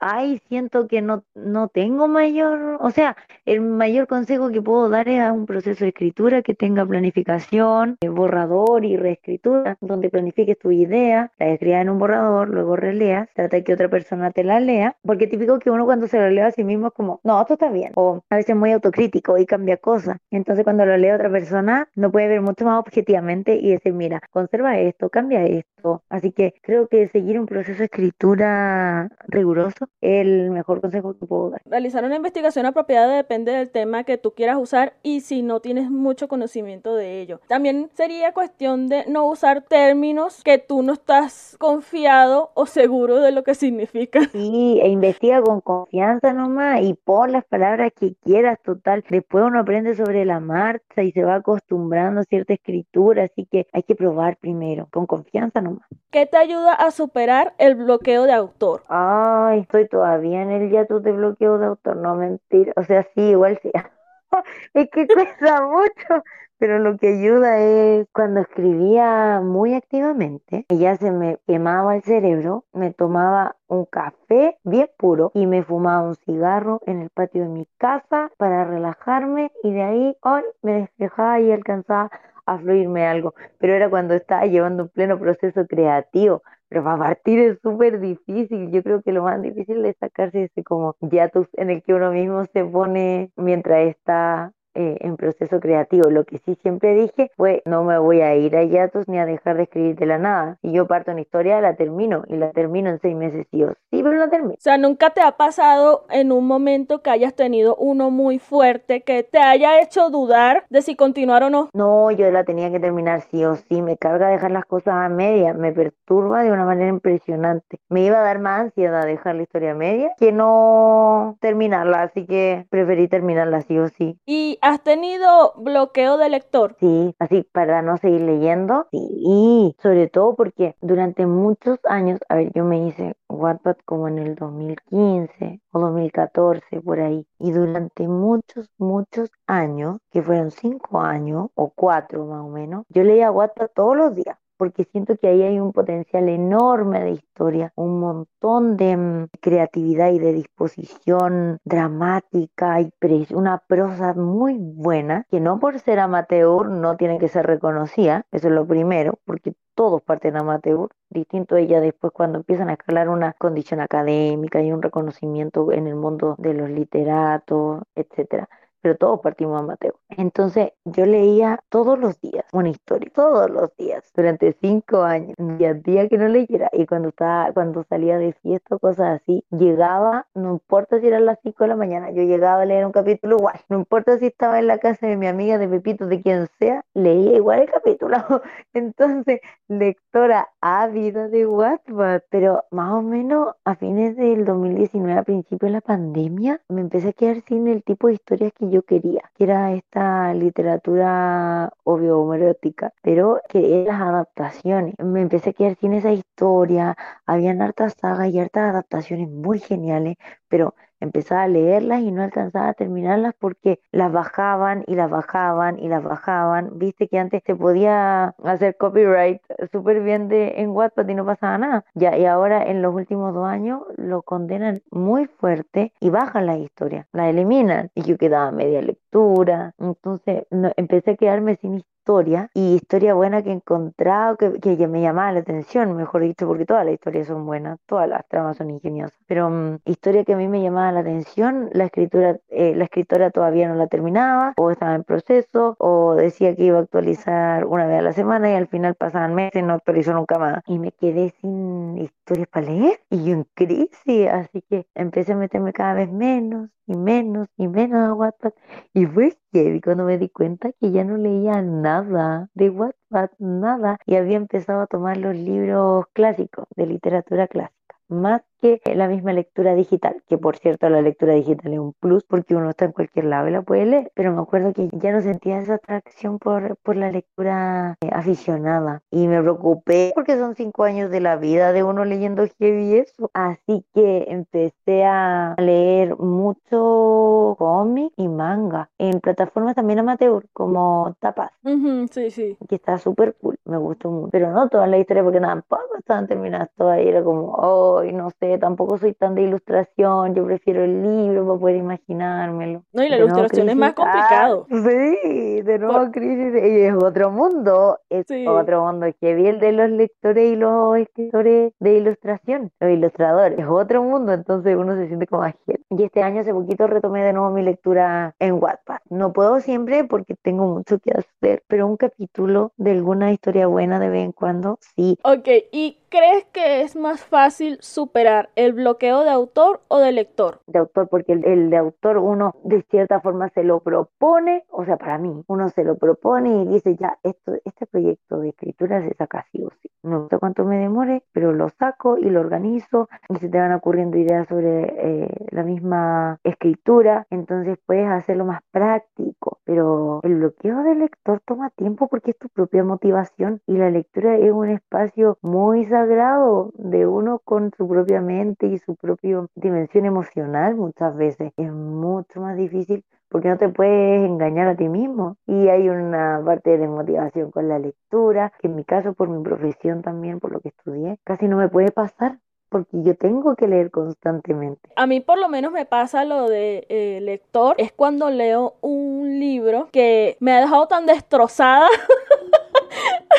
Ay, siento que no, no tengo mayor, o sea, el mayor consejo que puedo dar es a un proceso de escritura que tenga planificación, eh, borrador y reescritura, donde planifiques tu idea, la escribas en un borrador, luego releas, trata que otra persona te la lea, porque típico que uno cuando se lo lee a sí mismo es como, no, esto está bien, o a veces muy autocrítico y cambia cosas. Entonces cuando lo lee otra persona, no puede ver mucho más objetivamente y decir, mira, conserva esto, cambia esto. Así que creo que seguir un proceso de escritura riguroso es el mejor consejo que puedo dar. Realizar una investigación apropiada depende del tema que tú quieras usar y si no tienes mucho conocimiento de ello. También sería cuestión de no usar términos que tú no estás confiado o seguro de lo que significa. Sí, e investiga con confianza nomás y pon las palabras que quieras, total. Después uno aprende sobre la marcha y se va acostumbrando a cierta escritura, así que hay que probar primero, con confianza nomás. ¿Qué te ayuda a superar el bloqueo de autor? Ay, estoy todavía en el tú de bloqueo de autor, no mentir. O sea, sí, igual sí. es que cuesta mucho, pero lo que ayuda es cuando escribía muy activamente, y ya se me quemaba el cerebro, me tomaba un café bien puro y me fumaba un cigarro en el patio de mi casa para relajarme y de ahí hoy me despejaba y alcanzaba a fluirme algo, pero era cuando estaba llevando un pleno proceso creativo, pero para partir es súper difícil. Yo creo que lo más difícil es sacarse ese como hiatus en el que uno mismo se pone mientras está eh, en proceso creativo. Lo que sí siempre dije fue, no me voy a ir a hiatus ni a dejar de escribir de la nada. Si yo parto una historia, la termino y la termino en seis meses, sí o sí, pero la termino. O sea, nunca te ha pasado en un momento que hayas tenido uno muy fuerte que te haya hecho dudar de si continuar o no. No, yo la tenía que terminar sí o sí. Me carga dejar las cosas a media, me perturba de una manera impresionante. Me iba a dar más ansiedad dejar la historia a media que no terminarla, así que preferí terminarla sí o sí. Y ¿Has tenido bloqueo de lector? Sí, así para no seguir leyendo. Sí, sobre todo porque durante muchos años, a ver, yo me hice Wattpad como en el 2015 o 2014, por ahí. Y durante muchos, muchos años, que fueron cinco años o cuatro más o menos, yo leía Wattpad todos los días porque siento que ahí hay un potencial enorme de historia, un montón de mm, creatividad y de disposición dramática y una prosa muy buena, que no por ser amateur no tiene que ser reconocida, eso es lo primero, porque todos parten amateur, distinto ella después cuando empiezan a escalar una condición académica y un reconocimiento en el mundo de los literatos, etcétera pero todos partimos a Mateo. Entonces yo leía todos los días una historia, todos los días, durante cinco años, día a día que no leyera. Y cuando estaba, cuando salía de fiesta cosas así, llegaba, no importa si eran las cinco de la mañana, yo llegaba a leer un capítulo igual. No importa si estaba en la casa de mi amiga, de Pepito, de quien sea, leía igual el capítulo. Entonces, lectora ávida de Wattpad, pero más o menos a fines del 2019, a principios de la pandemia, me empecé a quedar sin el tipo de historias que yo quería, que era esta literatura obvio homoerótica, pero que las adaptaciones. Me empecé a quedar sin esa historia, habían hartas sagas y hartas adaptaciones muy geniales, pero empezaba a leerlas y no alcanzaba a terminarlas porque las bajaban y las bajaban y las bajaban. Viste que antes se podía hacer copyright súper bien de, en Wattpad y no pasaba nada. Ya, y ahora en los últimos dos años lo condenan muy fuerte y bajan la historia, la eliminan. Y yo quedaba media lectura. Entonces empecé a quedarme sin historia y historia buena que he encontrado, que, que, me llamaba la atención, mejor dicho, porque todas las historias son buenas, todas las tramas son ingeniosas, pero mm, historia que a mí me llamaba la atención, la escritura, eh, la escritora todavía no la terminaba, o estaba en proceso, o decía que iba a actualizar una vez a la semana y al final pasaban meses y no actualizó nunca más. Y me quedé sin historias para leer y yo en crisis, así que empecé a meterme cada vez menos y menos y menos a Wattpad. Y fue que cuando me di cuenta que ya no leía nada de Wattpad, nada. Y había empezado a tomar los libros clásicos, de literatura clásica más que la misma lectura digital, que por cierto la lectura digital es un plus porque uno está en cualquier lado y la puede leer, pero me acuerdo que ya no sentía esa atracción por, por la lectura eh, aficionada y me preocupé porque son cinco años de la vida de uno leyendo heavy eso, así que empecé a leer mucho cómic y manga en plataformas también amateur como Tapas, sí, sí. que está súper cool, me gustó mucho, pero no toda la historia porque tampoco estaban terminadas todas y era como, oh, y no sé, tampoco soy tan de ilustración, yo prefiero el libro para poder imaginármelo. No, y la ilustración es más complicado. sí, de nuevo crisis, y es otro mundo, es otro mundo, que vi el de los lectores y los escritores de ilustración, los ilustradores, es otro mundo, entonces uno se siente como ajeno. Y este año hace poquito retomé de nuevo mi lectura en Wattpad. No puedo siempre porque tengo mucho que hacer, pero un capítulo de alguna historia buena de vez en cuando, sí. Ok, ¿y crees que es más fácil superar el bloqueo de autor o de lector? De autor, porque el, de autor uno de cierta forma se lo propone, o sea, para mí, uno se lo propone y dice, ya, esto, este proyecto de escritura se saca así o sí. No sé cuánto me demore, pero lo saco y lo organizo y se te van ocurriendo ideas sobre eh, la misma escritura, entonces puedes hacerlo más práctico, pero el bloqueo del lector toma tiempo porque es tu propia motivación y la lectura es un espacio muy sagrado de uno con su propia mente y su propia dimensión emocional muchas veces. Es mucho más difícil porque no te puedes engañar a ti mismo. Y hay una parte de motivación con la lectura, que en mi caso, por mi profesión también, por lo que estudié, casi no me puede pasar porque yo tengo que leer constantemente. A mí por lo menos me pasa lo de eh, lector, es cuando leo un libro que me ha dejado tan destrozada.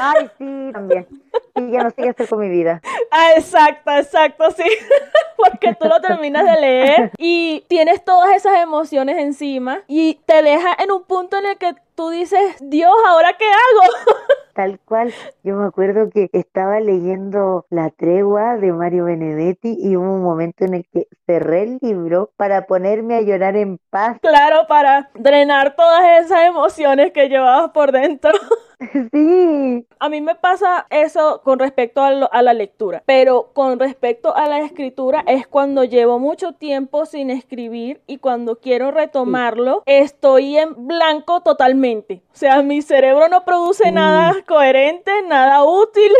Ay, sí, también. Y ya no sé qué hacer con mi vida. Ah, exacto, exacto, sí. Porque tú lo terminas de leer y tienes todas esas emociones encima y te deja en un punto en el que tú dices, Dios, ¿ahora qué hago? Tal cual, yo me acuerdo que estaba leyendo La tregua de Mario Benedetti y hubo un momento en el que cerré el libro para ponerme a llorar en paz. Claro, para drenar todas esas emociones que llevabas por dentro. Sí. A mí me pasa eso con respecto a, a, la lectura, pero con respecto a la escritura es cuando llevo mucho tiempo sin escribir y cuando quiero retomarlo estoy en blanco totalmente. O sea, mi cerebro no produce nada coherente, nada útil.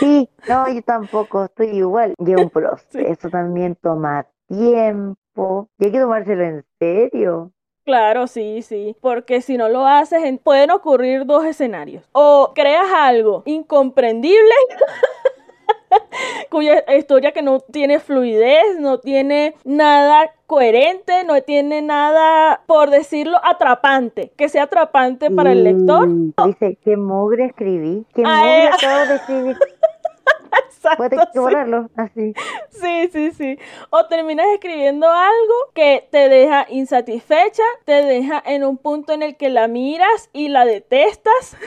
Sí, no, yo tampoco, estoy igual. Llevo un proceso, eso también toma tiempo y hay que tomárselo en serio. Claro, sí, sí, porque si no lo haces, pueden ocurrir dos escenarios. O creas algo incomprendible. cuya historia que no tiene fluidez, no tiene nada coherente, no tiene nada, por decirlo, atrapante, que sea atrapante para el lector. Dice, qué mogre escribí, qué mogre acabo de escribir. Puedes borrarlo así. Sí, sí, sí. O terminas escribiendo algo que te deja insatisfecha, te deja en un punto en el que la miras y la detestas.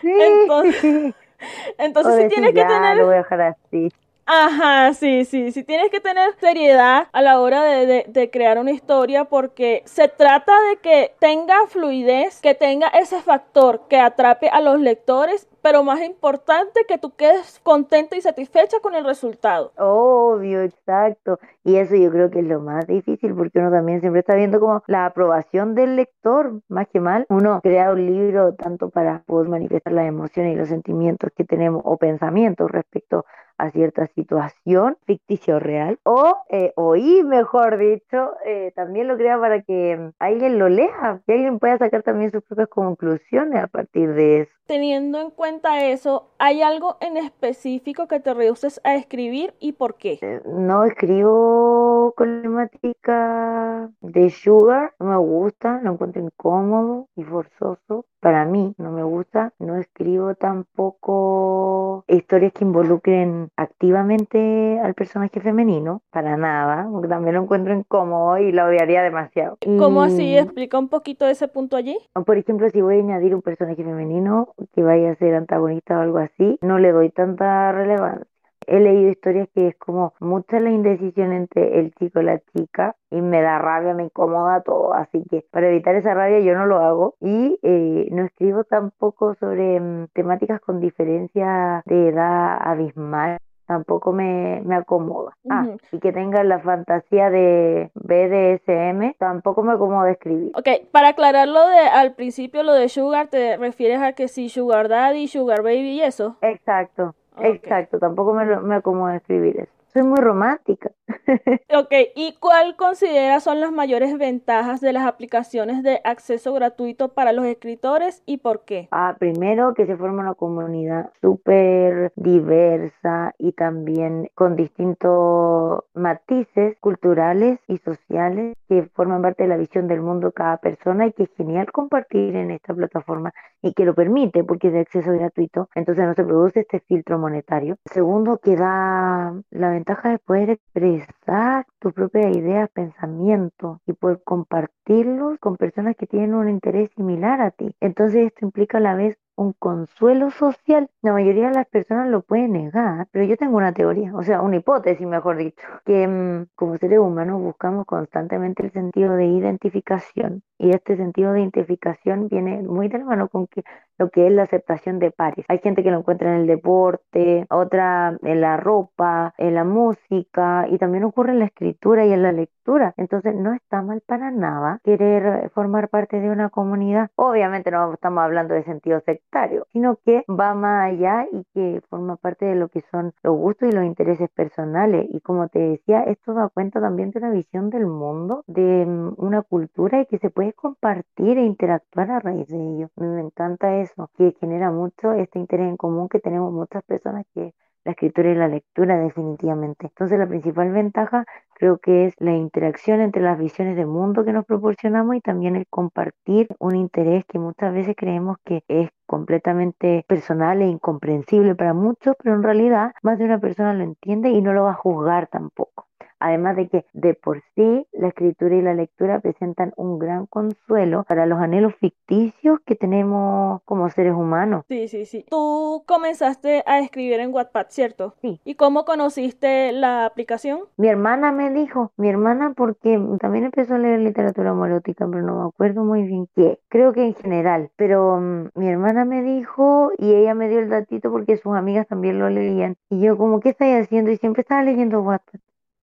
Sí. Entonces, entonces sí tienes que tener... Lo voy a dejar así. Ajá, sí, sí, sí tienes que tener seriedad a la hora de, de, crear una historia porque se trata de que tenga fluidez, que tenga ese factor que atrape a los lectores pero más importante que tú quedes contenta y satisfecha con el resultado. Obvio, exacto. Y eso yo creo que es lo más difícil porque uno también siempre está viendo como la aprobación del lector, más que mal. Uno crea un libro tanto para poder manifestar las emociones y los sentimientos que tenemos o pensamientos respecto a cierta situación ficticia o real o eh, oí mejor dicho eh, también lo crea para que alguien lo lea y alguien pueda sacar también sus propias conclusiones a partir de eso teniendo en cuenta eso, ¿hay algo en específico que te rehuses a escribir y por qué? Eh, no escribo con temática de sugar, no me gusta, lo encuentro incómodo y forzoso. Para mí no me gusta, no escribo tampoco historias que involucren activamente al personaje femenino, para nada, porque también lo encuentro incómodo y lo odiaría demasiado. ¿Cómo así? Explica un poquito ese punto allí. Por ejemplo, si voy a añadir un personaje femenino, que vaya a ser antagonista o algo así, no le doy tanta relevancia. He leído historias que es como mucha la indecisión entre el chico y la chica y me da rabia, me incomoda todo, así que para evitar esa rabia yo no lo hago y eh, no escribo tampoco sobre mm, temáticas con diferencia de edad abismal tampoco me, me acomoda. Ah, y que tenga la fantasía de BDSM, tampoco me acomoda escribir. Ok, para aclararlo de al principio, lo de Sugar, ¿te refieres a que si Sugar Daddy, Sugar Baby y eso? Exacto, exacto, tampoco me, me acomoda escribir eso. Soy muy romántica. ok, ¿y cuál considera son las mayores ventajas de las aplicaciones de acceso gratuito para los escritores y por qué? Ah, primero que se forma una comunidad súper diversa y también con distintos matices culturales y sociales que forman parte de la visión del mundo de cada persona y que es genial compartir en esta plataforma y que lo permite porque es de acceso gratuito, entonces no se produce este filtro monetario. Segundo, que da la ventaja de poder expresar tus propias ideas, pensamientos y poder compartirlos con personas que tienen un interés similar a ti. Entonces esto implica a la vez un consuelo social. La mayoría de las personas lo pueden negar, pero yo tengo una teoría, o sea, una hipótesis, mejor dicho, que mm, como seres humanos buscamos constantemente el sentido de identificación y este sentido de identificación viene muy de la mano con que, lo que es la aceptación de pares. Hay gente que lo encuentra en el deporte, otra en la ropa, en la música y también ocurre en la escritura y en la lectura. Entonces no está mal para nada querer formar parte de una comunidad. Obviamente no estamos hablando de sentido sectario, sino que va más allá y que forma parte de lo que son los gustos y los intereses personales. Y como te decía, esto da cuenta también de una visión del mundo, de mm, una cultura y que se puede compartir e interactuar a raíz de ello. Me encanta eso, que genera mucho este interés en común que tenemos muchas personas que la escritura y la lectura definitivamente. Entonces la principal ventaja creo que es la interacción entre las visiones de mundo que nos proporcionamos y también el compartir un interés que muchas veces creemos que es completamente personal e incomprensible para muchos, pero en realidad más de una persona lo entiende y no lo va a juzgar tampoco. Además de que de por sí la escritura y la lectura presentan un gran consuelo para los anhelos ficticios que tenemos como seres humanos. Sí, sí, sí. Tú comenzaste a escribir en Wattpad, ¿cierto? Sí. ¿Y cómo conociste la aplicación? Mi hermana me dijo, mi hermana porque también empezó a leer literatura homoerótica, pero no me acuerdo muy bien qué. Creo que en general, pero mm, mi hermana me dijo y ella me dio el datito porque sus amigas también lo leían. Y yo como, ¿qué estáis haciendo? Y siempre estaba leyendo Wattpad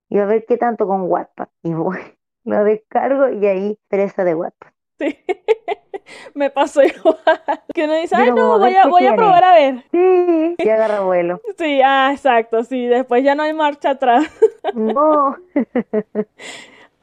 y a ver qué tanto con Wattpad. Y voy, lo descargo y ahí presa de Wattpad. Sí, me pasó igual. Que uno dice, ay, no, voy a, voy a probar a ver. Sí, y agarra vuelo. Sí, ah, exacto, sí, después ya no hay marcha atrás. No.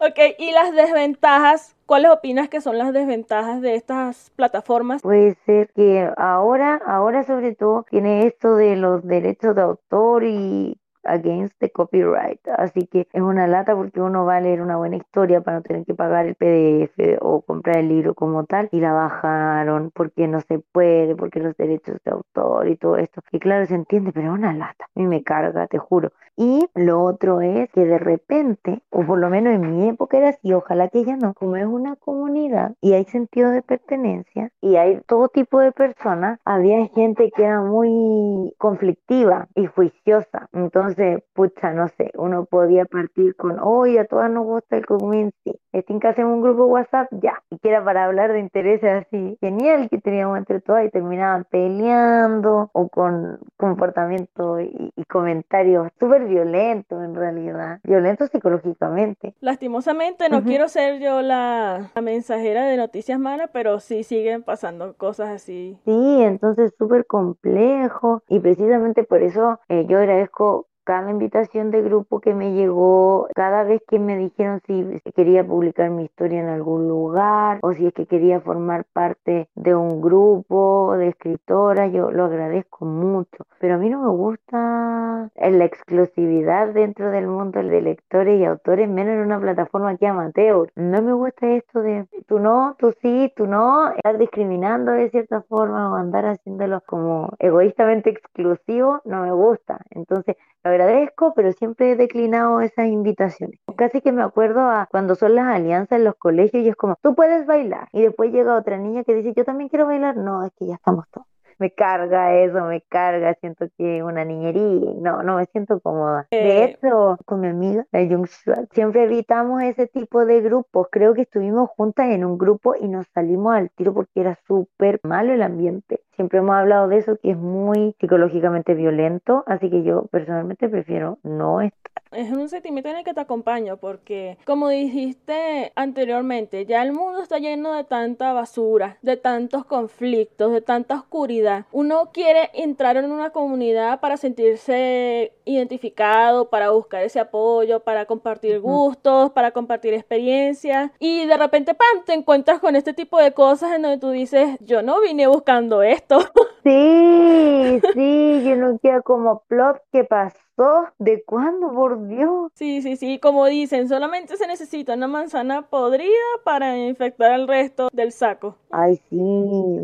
Ok, y las desventajas, ¿cuáles opinas que son las desventajas de estas plataformas? Puede ser que ahora, ahora sobre todo, tiene esto de los derechos de autor y against the copyright. Así que es una lata porque uno va a leer una buena historia para no tener que pagar el PDF o comprar el libro como tal y la bajaron porque no se puede, porque los derechos de autor y todo esto. Y claro, se entiende, pero es una lata. A mí me carga, te juro. Y lo otro es que de repente, o por lo menos en mi época era así, ojalá que ya no, como es una comunidad y hay sentido de pertenencia y hay todo tipo de personas, había gente que era muy conflictiva y juiciosa. Entonces, entonces, pucha, no sé, uno podía partir con, oye, a todas nos gusta el común, sí. Este, que hacemos un grupo WhatsApp, ya. Y que era para hablar de intereses así, genial que teníamos entre todas y terminaban peleando o con comportamiento y, comentarios súper violentos en realidad, violentos psicológicamente. Lastimosamente, no quiero ser yo la, mensajera de noticias malas, pero sí siguen pasando cosas así. Sí, entonces súper complejo y precisamente por eso eh, yo agradezco cada invitación de grupo que me llegó, cada vez que me dijeron si quería publicar mi historia en algún lugar o si es que quería formar parte de un grupo de escritoras, yo lo agradezco mucho. Pero a mí no me gusta la exclusividad dentro del mundo de lectores y autores, menos en una plataforma que amateur. No me gusta esto de tú no, tú sí, tú no, estar discriminando de cierta forma o andar haciéndolo como egoístamente exclusivo, no me gusta. Entonces, agradezco, pero siempre he declinado esas invitaciones. Casi que me acuerdo a cuando son las alianzas en los colegios y es como, tú puedes bailar. Y después llega otra niña que dice, yo también quiero bailar. No, es que ya estamos todos me carga eso, me carga, siento que una niñería, no, no me siento cómoda. De eh, hecho, con mi amiga, la Jung siempre evitamos ese tipo de grupos. Creo que estuvimos juntas en un grupo y nos salimos al tiro porque era súper malo el ambiente. Siempre hemos hablado de eso, que es muy psicológicamente violento, así que yo personalmente prefiero no estar es un sentimiento en el que te acompaño porque, como dijiste anteriormente, ya el mundo está lleno de tanta basura, de tantos conflictos, de tanta oscuridad. Uno quiere entrar en una comunidad para sentirse identificado, para buscar ese apoyo, para compartir gustos, para compartir experiencias y de repente, ¡pam!, te encuentras con este tipo de cosas en donde tú dices, yo no vine buscando esto. Sí, sí, yo no quiero como plot, ¿qué pasó? ¿De cuándo, por Dios? Sí, sí, sí, como dicen, solamente se necesita una manzana podrida para infectar al resto del saco. Ay, sí,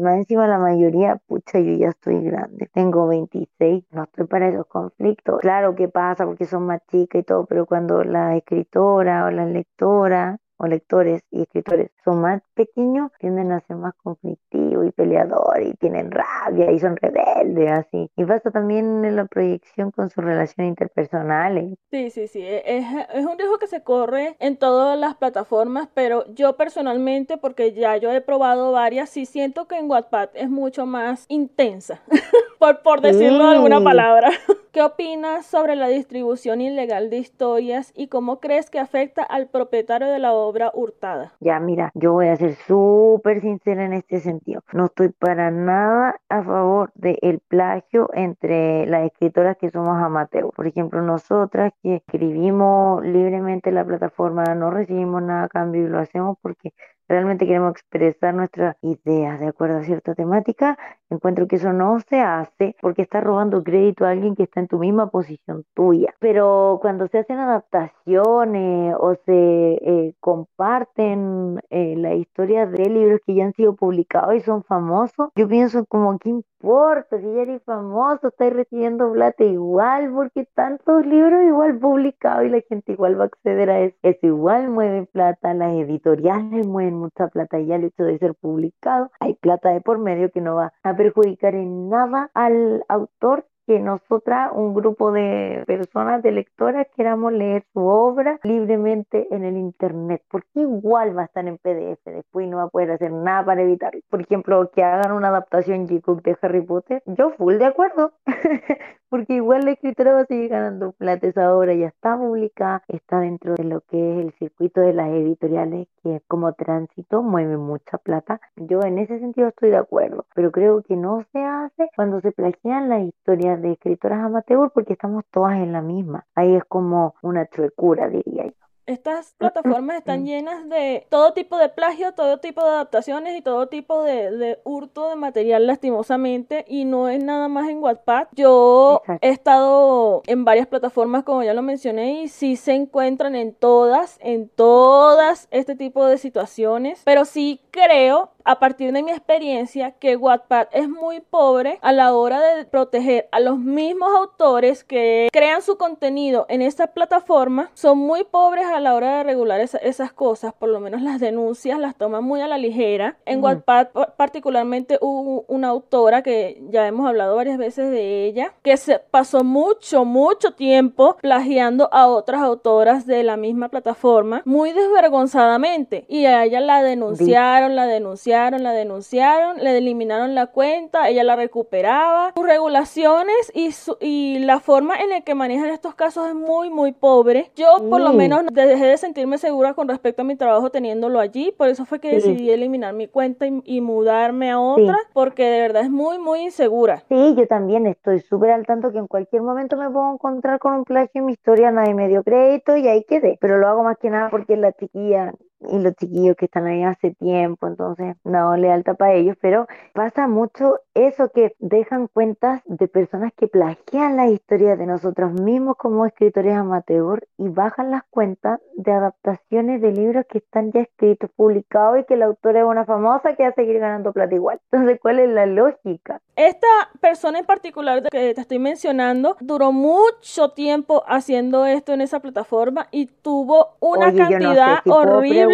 más encima la mayoría, pucha, yo ya estoy grande, tengo 26, no estoy para esos conflictos. Claro que pasa porque son más chicas y todo, pero cuando la escritora o la lectora o lectores y escritores son más pequeños, tienden a ser más conflictivos y peleadores y tienen rabia y son rebeldes, así. Y pasa también en la proyección con sus relaciones interpersonales. Sí, sí, sí. Es, es un riesgo que se corre en todas las plataformas, pero yo personalmente, porque ya yo he probado varias, sí siento que en Wattpad es mucho más intensa, por, por decirlo de alguna palabra. ¿Qué opinas sobre la distribución ilegal de historias y cómo crees que afecta al propietario de la obra hurtada? Ya, mira, yo voy a ser súper sincera en este sentido. No estoy para nada a favor del plagio entre las escritoras que somos amateurs. Por ejemplo, nosotras que escribimos libremente en la plataforma, no recibimos nada a cambio y lo hacemos porque realmente queremos expresar nuestras ideas de acuerdo a cierta temática, encuentro que eso no se hace porque estás robando crédito a alguien que está en tu misma posición tuya. Pero cuando se hacen adaptaciones o se eh, comparten eh, las historias de libros que ya han sido publicados y son famosos, yo pienso como, ¿qué importa? Si ya eres famoso, estás recibiendo plata igual porque tantos libros igual publicados y la gente igual va a acceder a eso. Eso igual mueve plata, las editoriales mueven mucha plata y ya el hecho de ser publicado, hay plata de por medio que no va a perjudicar en nada al autor que nosotras, un grupo de personas, de lectoras, queramos leer su obra libremente en el Internet, porque igual va a estar en PDF después y no va a poder hacer nada para evitarlo. Por ejemplo, que hagan una adaptación G-Cook de Harry Potter, yo full de acuerdo, porque igual la escritora va a seguir ganando plata, esa obra ya está publicada, está dentro de lo que es el circuito de las editoriales, que como tránsito mueve mucha plata. Yo en ese sentido estoy de acuerdo, pero creo que no se hace cuando se plagian las historias de escritoras amateur porque estamos todas en la misma. Ahí es como una chuecura, diría yo. Estas plataformas están llenas de todo tipo de plagio, todo tipo de adaptaciones y todo tipo de, de hurto de material lastimosamente y no es nada más en Wattpad. Yo he estado en varias plataformas como ya lo mencioné y sí se encuentran en todas, en todas este tipo de situaciones, pero sí creo a partir de mi experiencia que Wattpad es muy pobre a la hora de proteger a los mismos autores que crean su contenido en esta plataforma. Son muy pobres a la hora de regular esas cosas, por lo menos las denuncias las toman muy a la ligera. En Wattpad particularmente hubo una autora que ya hemos hablado varias veces de ella, que se pasó mucho, mucho tiempo plagiando a otras autoras de la misma plataforma, muy desvergonzadamente. Y a ella la denunciaron, la denunciaron la denunciaron, le eliminaron la cuenta, ella la recuperaba. Sus regulaciones y, y la forma en la que manejan estos casos es muy, muy pobre. Yo por lo menos dejé de sentirme segura con respecto a mi trabajo teniéndolo allí, por eso fue que decidí eliminar mi cuenta y, mudarme a otra, porque de verdad es muy, muy insegura. Sí, yo también estoy súper al tanto que en cualquier momento me puedo encontrar con un plagio en mi historia, nadie me dio crédito y ahí quedé. Pero lo hago más que nada porque la chiquilla y los chiquillos que están ahí hace tiempo, entonces no le alta para ellos, pero pasa mucho eso que dejan cuentas de personas que plagian la historia de nosotros mismos como escritores amateur y bajan las cuentas de adaptaciones de libros que están ya escritos, publicados y que la autora es una famosa que va a seguir ganando plata igual. Entonces, ¿cuál es la lógica? Esta persona en particular que te estoy mencionando duró mucho tiempo haciendo esto en esa plataforma y tuvo una cantidad horrible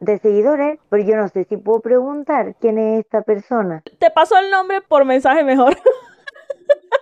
de seguidores, pero yo no sé si puedo preguntar quién es esta persona. Te paso el nombre por mensaje mejor.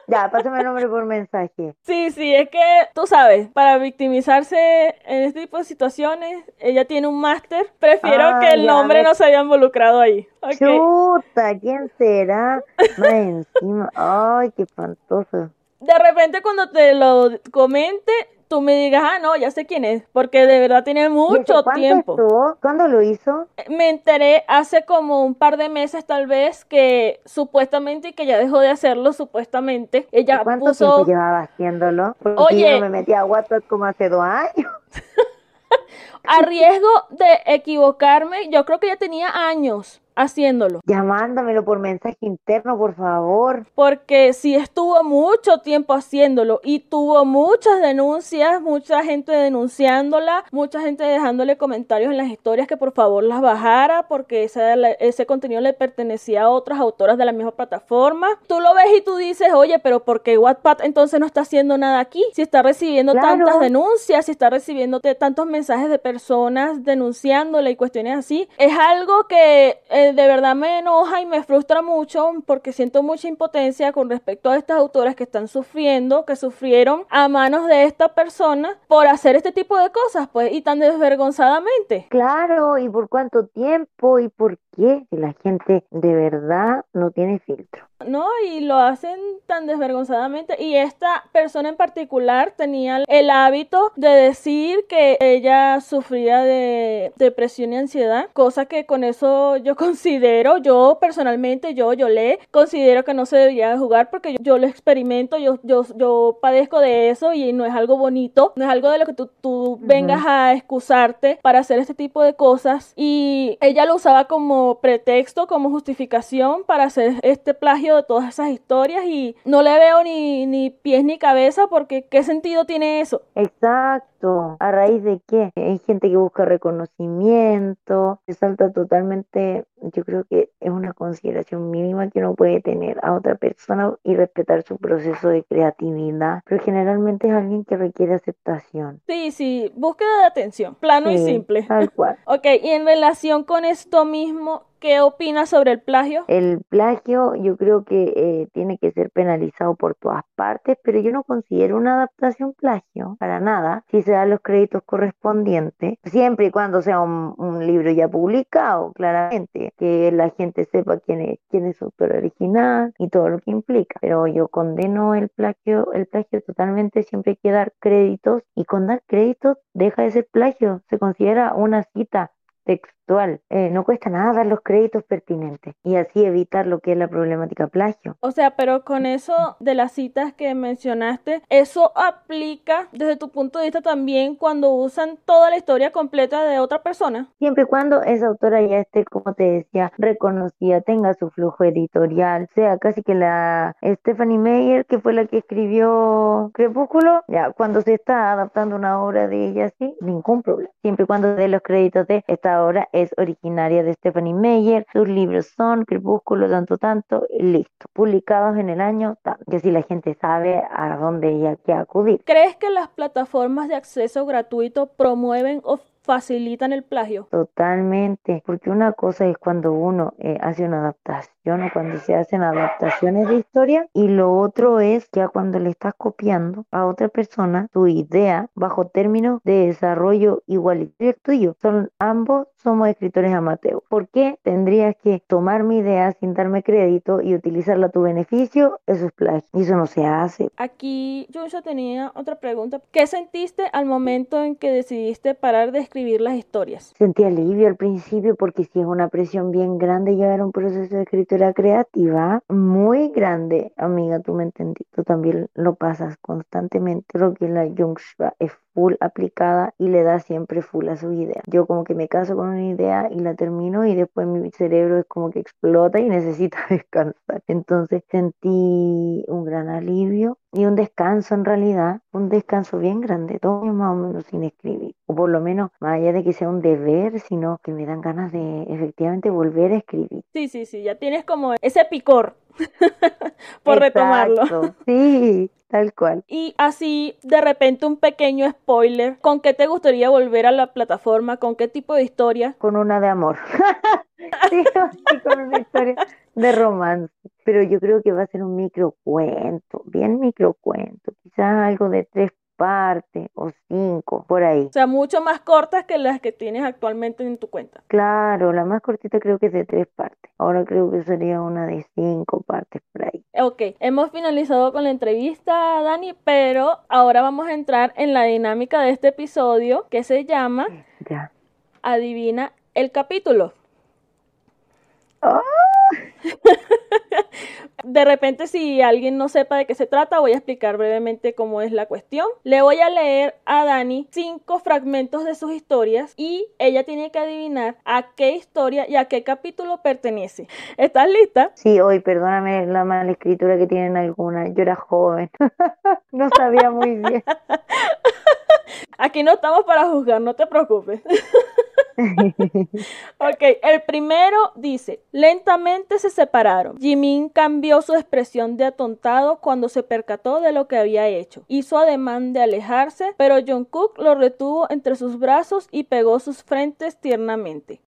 Ya, pásame el nombre por mensaje. Sí, sí, es que tú sabes, para victimizarse en este tipo de situaciones, ella tiene un máster. Prefiero ah, que el nombre no se haya involucrado ahí. Chuta, ¿quién será? Más encima. Ay, qué espantoso. De repente cuando te lo comente, tú me digas, ah, no, ya sé quién es, porque de verdad tiene mucho tiempo. ¿Cuándo lo hizo? Me enteré hace como un par de meses tal vez que supuestamente y que ya dejó de hacerlo supuestamente. Ella ¿Cuánto tiempo llevaba haciéndolo? Porque Oye, yo me metí a WhatsApp como hace dos años. a riesgo de equivocarme, yo creo que ya tenía años haciéndolo. Llamándamelo por mensaje interno, por favor. Porque si estuvo mucho tiempo haciéndolo y tuvo muchas denuncias, mucha gente denunciándola, mucha gente dejándole comentarios en las historias que por favor las bajara porque ese, ese contenido le pertenecía a otras autoras de la misma plataforma. Tú lo ves y tú dices, oye, pero ¿por qué Wattpad entonces no está haciendo nada aquí? Si está recibiendo tantas denuncias, si está recibiendo tantos mensajes de personas denunciándole y cuestiones así, es algo que... Eh, de verdad me enoja y me frustra mucho porque siento mucha impotencia con respecto a estas autoras que están sufriendo, que sufrieron a manos de esta persona por hacer este tipo de cosas, pues, y tan desvergonzadamente. Claro, y por cuánto tiempo y por qué, si la gente de verdad no tiene filtro. No, y lo hacen tan desvergonzadamente. Y esta persona en particular tenía el hábito de decir que ella sufría de depresión y ansiedad, cosa que con eso yo considero, yo personalmente, yo, yo le considero que no se debería jugar porque yo, lo experimento, yo, yo, yo padezco de eso y no es algo bonito, no es algo de lo que tú, tú vengas a excusarte para hacer este tipo de cosas. Y ella lo usaba como pretexto, como justificación para hacer este plagio de todas esas historias y no le veo ni, ni pies ni cabeza porque ¿qué sentido tiene eso? Exacto. ¿A raíz de qué? Hay gente que busca reconocimiento, se salta totalmente, yo creo que es una consideración mínima que uno puede tener a otra persona y respetar su proceso de creatividad, pero generalmente es alguien que requiere aceptación. Sí, sí, búsqueda de atención, plano y simple. Tal cual. ok, y en relación con esto mismo, ¿Qué opinas sobre el plagio? El plagio yo creo que eh, tiene que ser penalizado por todas partes, pero yo no considero una adaptación plagio para nada si se dan los créditos correspondientes, siempre y cuando sea un, libro ya publicado, claramente, que la gente sepa quién es, quién es su autor original y todo lo que implica. Pero yo condeno el plagio, el plagio totalmente, siempre hay que dar créditos y con dar créditos deja de ser plagio, se considera una cita textual. Eh, no cuesta nada dar los créditos pertinentes y así evitar lo que es la problemática plagio. O sea, pero con eso de las citas que mencionaste, ¿eso aplica desde tu punto de vista también cuando usan toda la historia completa de otra persona? Siempre y cuando esa autora ya esté, como te decía, reconocida, tenga su flujo editorial, sea casi que la Stephanie Meyer, que fue la que escribió Crepúsculo, ya cuando se está adaptando una obra de ella, sí, ningún problema. Siempre y cuando dé los créditos de esta obra es originaria de Stephanie Meyer, sus libros son Crepúsculo, tanto, tanto, listo, publicados en el año, que si la gente sabe a dónde ella quiere acudir. ¿Crees que las plataformas de acceso gratuito promueven o facilitan el plagio? Totalmente, porque una cosa es cuando uno eh, hace una adaptación o cuando se hacen adaptaciones de historia y lo otro es ya cuando le estás copiando a otra persona tu idea bajo términos de desarrollo igualitario al tuyo. Son ambos somos escritores amateurs. ¿Por qué tendrías que tomar mi idea sin darme crédito y utilizarla a tu beneficio? Eso es plagio y eso no se hace. Aquí yo tenía otra pregunta. ¿Qué sentiste al momento en que decidiste parar de escribir las historias? Sentí alivio al principio porque si es una presión bien grande llevar un proceso de escritura creativa muy grande, amiga, tú me entendí, tú también lo pasas constantemente. Creo que la Jungshva es full aplicada y le da siempre full a su idea. Yo como que me caso con una idea y la termino y después mi cerebro es como que explota y necesita descansar. Entonces sentí un gran alivio y un descanso en realidad, un descanso bien grande, todo más o menos sin escribir. O por lo menos, más allá de que sea un deber, sino que me dan ganas de efectivamente volver a escribir. Sí, sí, sí, ya tienes como ese picor por retomarlo. Sí, tal cual. Y así, de repente, un pequeño spoiler. ¿Con qué te gustaría volver a la plataforma? ¿Con qué tipo de historia? Con una de amor. sí, con una historia de romance. Pero yo creo que va a ser un microcuento, bien microcuento. Quizás algo de tres parte o cinco, por ahí. O sea, mucho más cortas que las que tienes actualmente en tu cuenta. Claro, la más cortita creo que es de tres partes. Ahora creo que sería una de cinco partes por ahí. Ok, hemos finalizado con la entrevista, Dani, pero ahora vamos a entrar en la dinámica de este episodio que se llama Ya. Adivina el capítulo. ¡Oh! De repente, si alguien no sepa de qué se trata, voy a explicar brevemente cómo es la cuestión. Le voy a leer a Dani cinco fragmentos de sus historias y ella tiene que adivinar a qué historia y a qué capítulo pertenece. ¿Estás lista? Sí, hoy perdóname la mala escritura que tienen algunas. Yo era joven, no sabía muy bien. Aquí no estamos para juzgar, no te preocupes. ok, el primero dice, lentamente se separaron. Jimin cambió su expresión de atontado cuando se percató de lo que había hecho. Hizo ademán de alejarse, pero Jungkook lo retuvo entre sus brazos y pegó sus frentes tiernamente.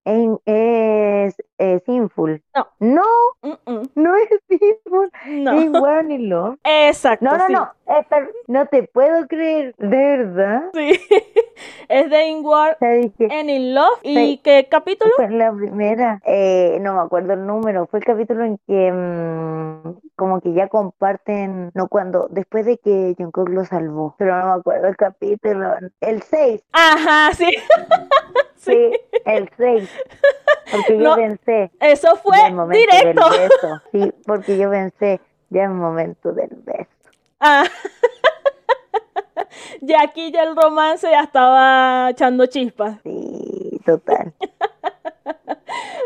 es, es Sinful. No. No, Mm, mm. no es Sinful. No. War Love. Exacto. No, no, sí. no. Esta- no te puedo creer. ¿De verdad? Sí. es de sea, dije, and In Love. ¿Y qué capítulo? Fue la primera, eh, no me acuerdo el número, fue el capítulo en que mm, como que ya comparten, no cuando, después de que Jungkook lo salvó, pero no me acuerdo el capítulo, el 6, Ajá, sí. sí, el 6, porque yo pensé, Eso fue directo. del beso, sí, porque yo pensé, ya es momento del beso. Ah. ya aquí ya el romance ya estaba echando chispas. Sí, total.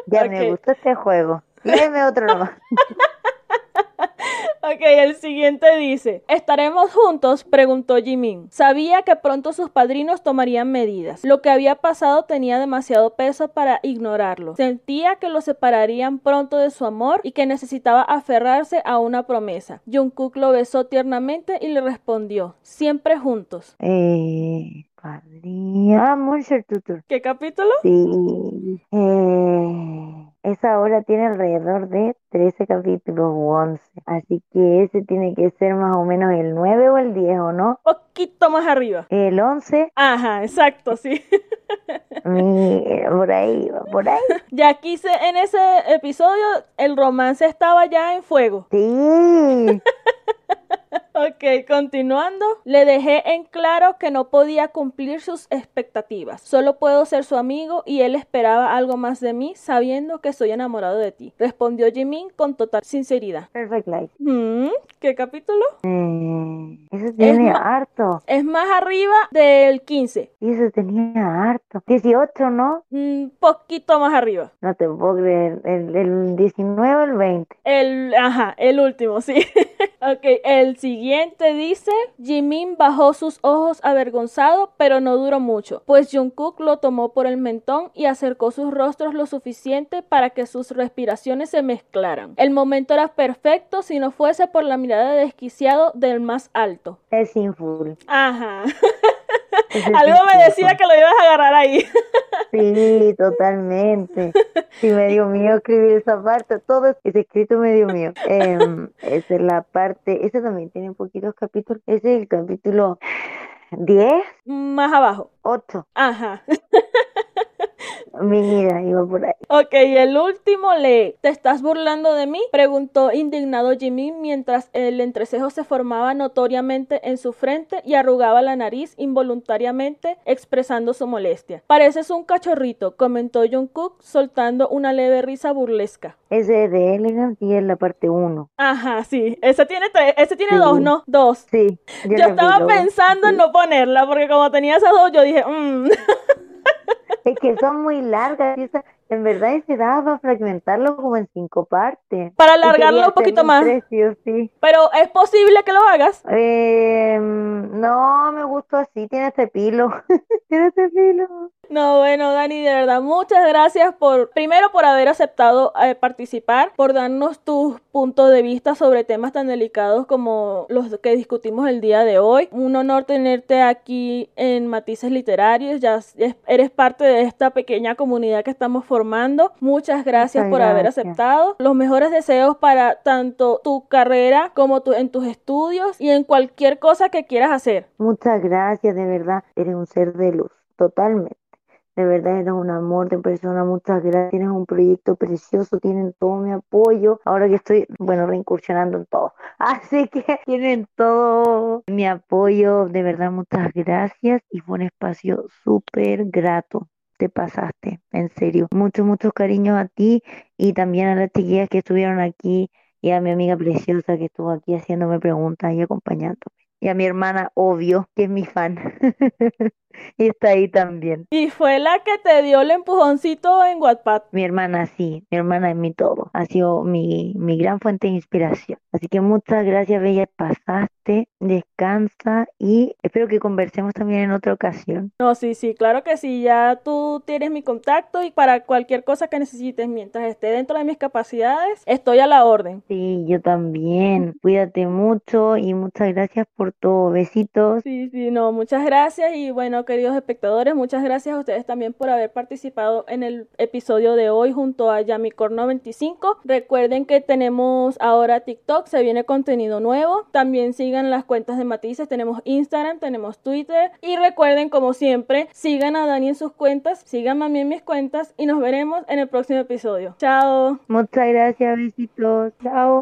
Ya me gustó este juego. Léeme otro nomás. Ok, el siguiente dice, ¿estaremos juntos? preguntó Jimin. Sabía que pronto sus padrinos tomarían medidas. Lo que había pasado tenía demasiado peso para ignorarlo. Sentía que lo separarían pronto de su amor y que necesitaba aferrarse a una promesa. Jungkook lo besó tiernamente y le respondió, siempre juntos. Eh, padrino. Ah, Monster Tutor. ¿Qué capítulo? Sí. Eh, esa obra tiene alrededor de 13 capítulos o 11. Así que ese tiene que ser más o menos el 9 o el 10, ¿o no? Poquito más arriba. El 11, Ajá, exacto, sí. mi- por ahí, va, por ahí. Ya aquí se- en ese episodio el romance estaba ya en fuego. Sí. Ok, continuando, le dejé en claro que no podía cumplir sus expectativas. Solo puedo ser su amigo y él esperaba algo más de mí sabiendo que estoy enamorado de ti. Respondió Jimin con total sinceridad. Perfect Life. Mm, ¿Qué capítulo? Eh, eso tiene ma- harto. Es más arriba del 15. Y eso tenía harto. 18, ¿no? Un poquito más arriba. No te puedo creer. El, el 19 o el 20. El, ajá, el último, sí. ok, el siguiente dice, Jimin bajó sus ojos avergonzado, pero no duró mucho, pues Jungkook lo tomó por el mentón y acercó sus rostros lo suficiente para que sus respiraciones se mezclaran. El momento era perfecto si no fuese por la mirada desquiciado del más alto. Es Sinful. Ajá. Algo me es decía que lo ibas a agarrar ahí. Sí, totalmente. Sí, me dio miedo escribir esa parte. Todo ese escrito me dio miedo. Em, esa es la parte. Ese también tiene poquitos capítulos. Ese es el capítulo 10, Más abajo. 8. Ajá. Mira, iba por ahí. Ok, y el último lee. ¿Te estás burlando de mí? Preguntó indignado Jimmy mientras el entrecejo se formaba notoriamente en su frente y arrugaba la nariz involuntariamente, expresando su molestia. Pareces un cachorrito, comentó Jungkook, soltando una leve risa burlesca. Ese es de Elegance y es la parte 1. Ajá, sí. Ese tiene tres, ese tiene Sí. dos, ¿no? Dos. Sí, Yo estaba pensando en no ponerla, porque como tenía esas dos, yo dije, mmm. Es que son muy largas. y esa- en verdad, ese daba para fragmentarlo como en cinco partes. Para alargarlo un poquito más. sí. Pero es posible que lo hagas. Eh, no, me gustó así. Tiene este pilo. Tiene este pilo. No, bueno, Dani, de verdad, muchas gracias por, primero por haber aceptado eh, participar, por darnos tus puntos de vista sobre temas tan delicados como los que discutimos el día de hoy. Un honor tenerte aquí en Matices Literarios, ya eres parte de esta pequeña comunidad que estamos formando. Muchas gracias Muchas por haber aceptado. Los mejores deseos para tanto tu carrera como tu, en tus estudios y en cualquier cosa que quieras hacer. Muchas gracias, de verdad. Eres un ser de luz, totalmente. De verdad, eres un amor de persona. Muchas gracias. Tienes un proyecto precioso. Tienen todo mi apoyo. Ahora que estoy, bueno, reincursionando en todo. Así que tienen todo mi apoyo. De verdad, muchas gracias. Y fue un espacio súper grato. Te pasaste, en serio. Muchos, muchos cariños a ti y también a las chiquillas que estuvieron aquí y a mi amiga preciosa que estuvo aquí haciéndome preguntas y acompañándome. Y a mi hermana, obvio, que es mi fan. Y está ahí también. Y fue la que te dio el empujoncito en Wattpad. Mi hermana, sí, mi hermana es mi todo. Ha sido mi, mi gran fuente de inspiración. Así que muchas gracias, Bella. Pasaste, descansa y espero que conversemos también en otra ocasión. No, sí, sí, claro que sí. Ya tú tienes mi contacto y para cualquier cosa que necesites mientras esté dentro de mis capacidades, estoy a la orden. Sí, yo también. Cuídate mucho y muchas gracias por todo. Besitos. Sí, sí, no, muchas gracias y bueno, queridos espectadores, muchas gracias a ustedes también por haber participado en el episodio de hoy junto a Yamicor95. Recuerden que tenemos ahora TikTok, se viene contenido nuevo. También sigan las cuentas de Matices, tenemos Instagram, tenemos Twitter y recuerden como siempre, sigan a Dani en sus cuentas, sigan a mí en mis cuentas y nos veremos en el próximo episodio. Chao. Muchas gracias, besitos. Chao.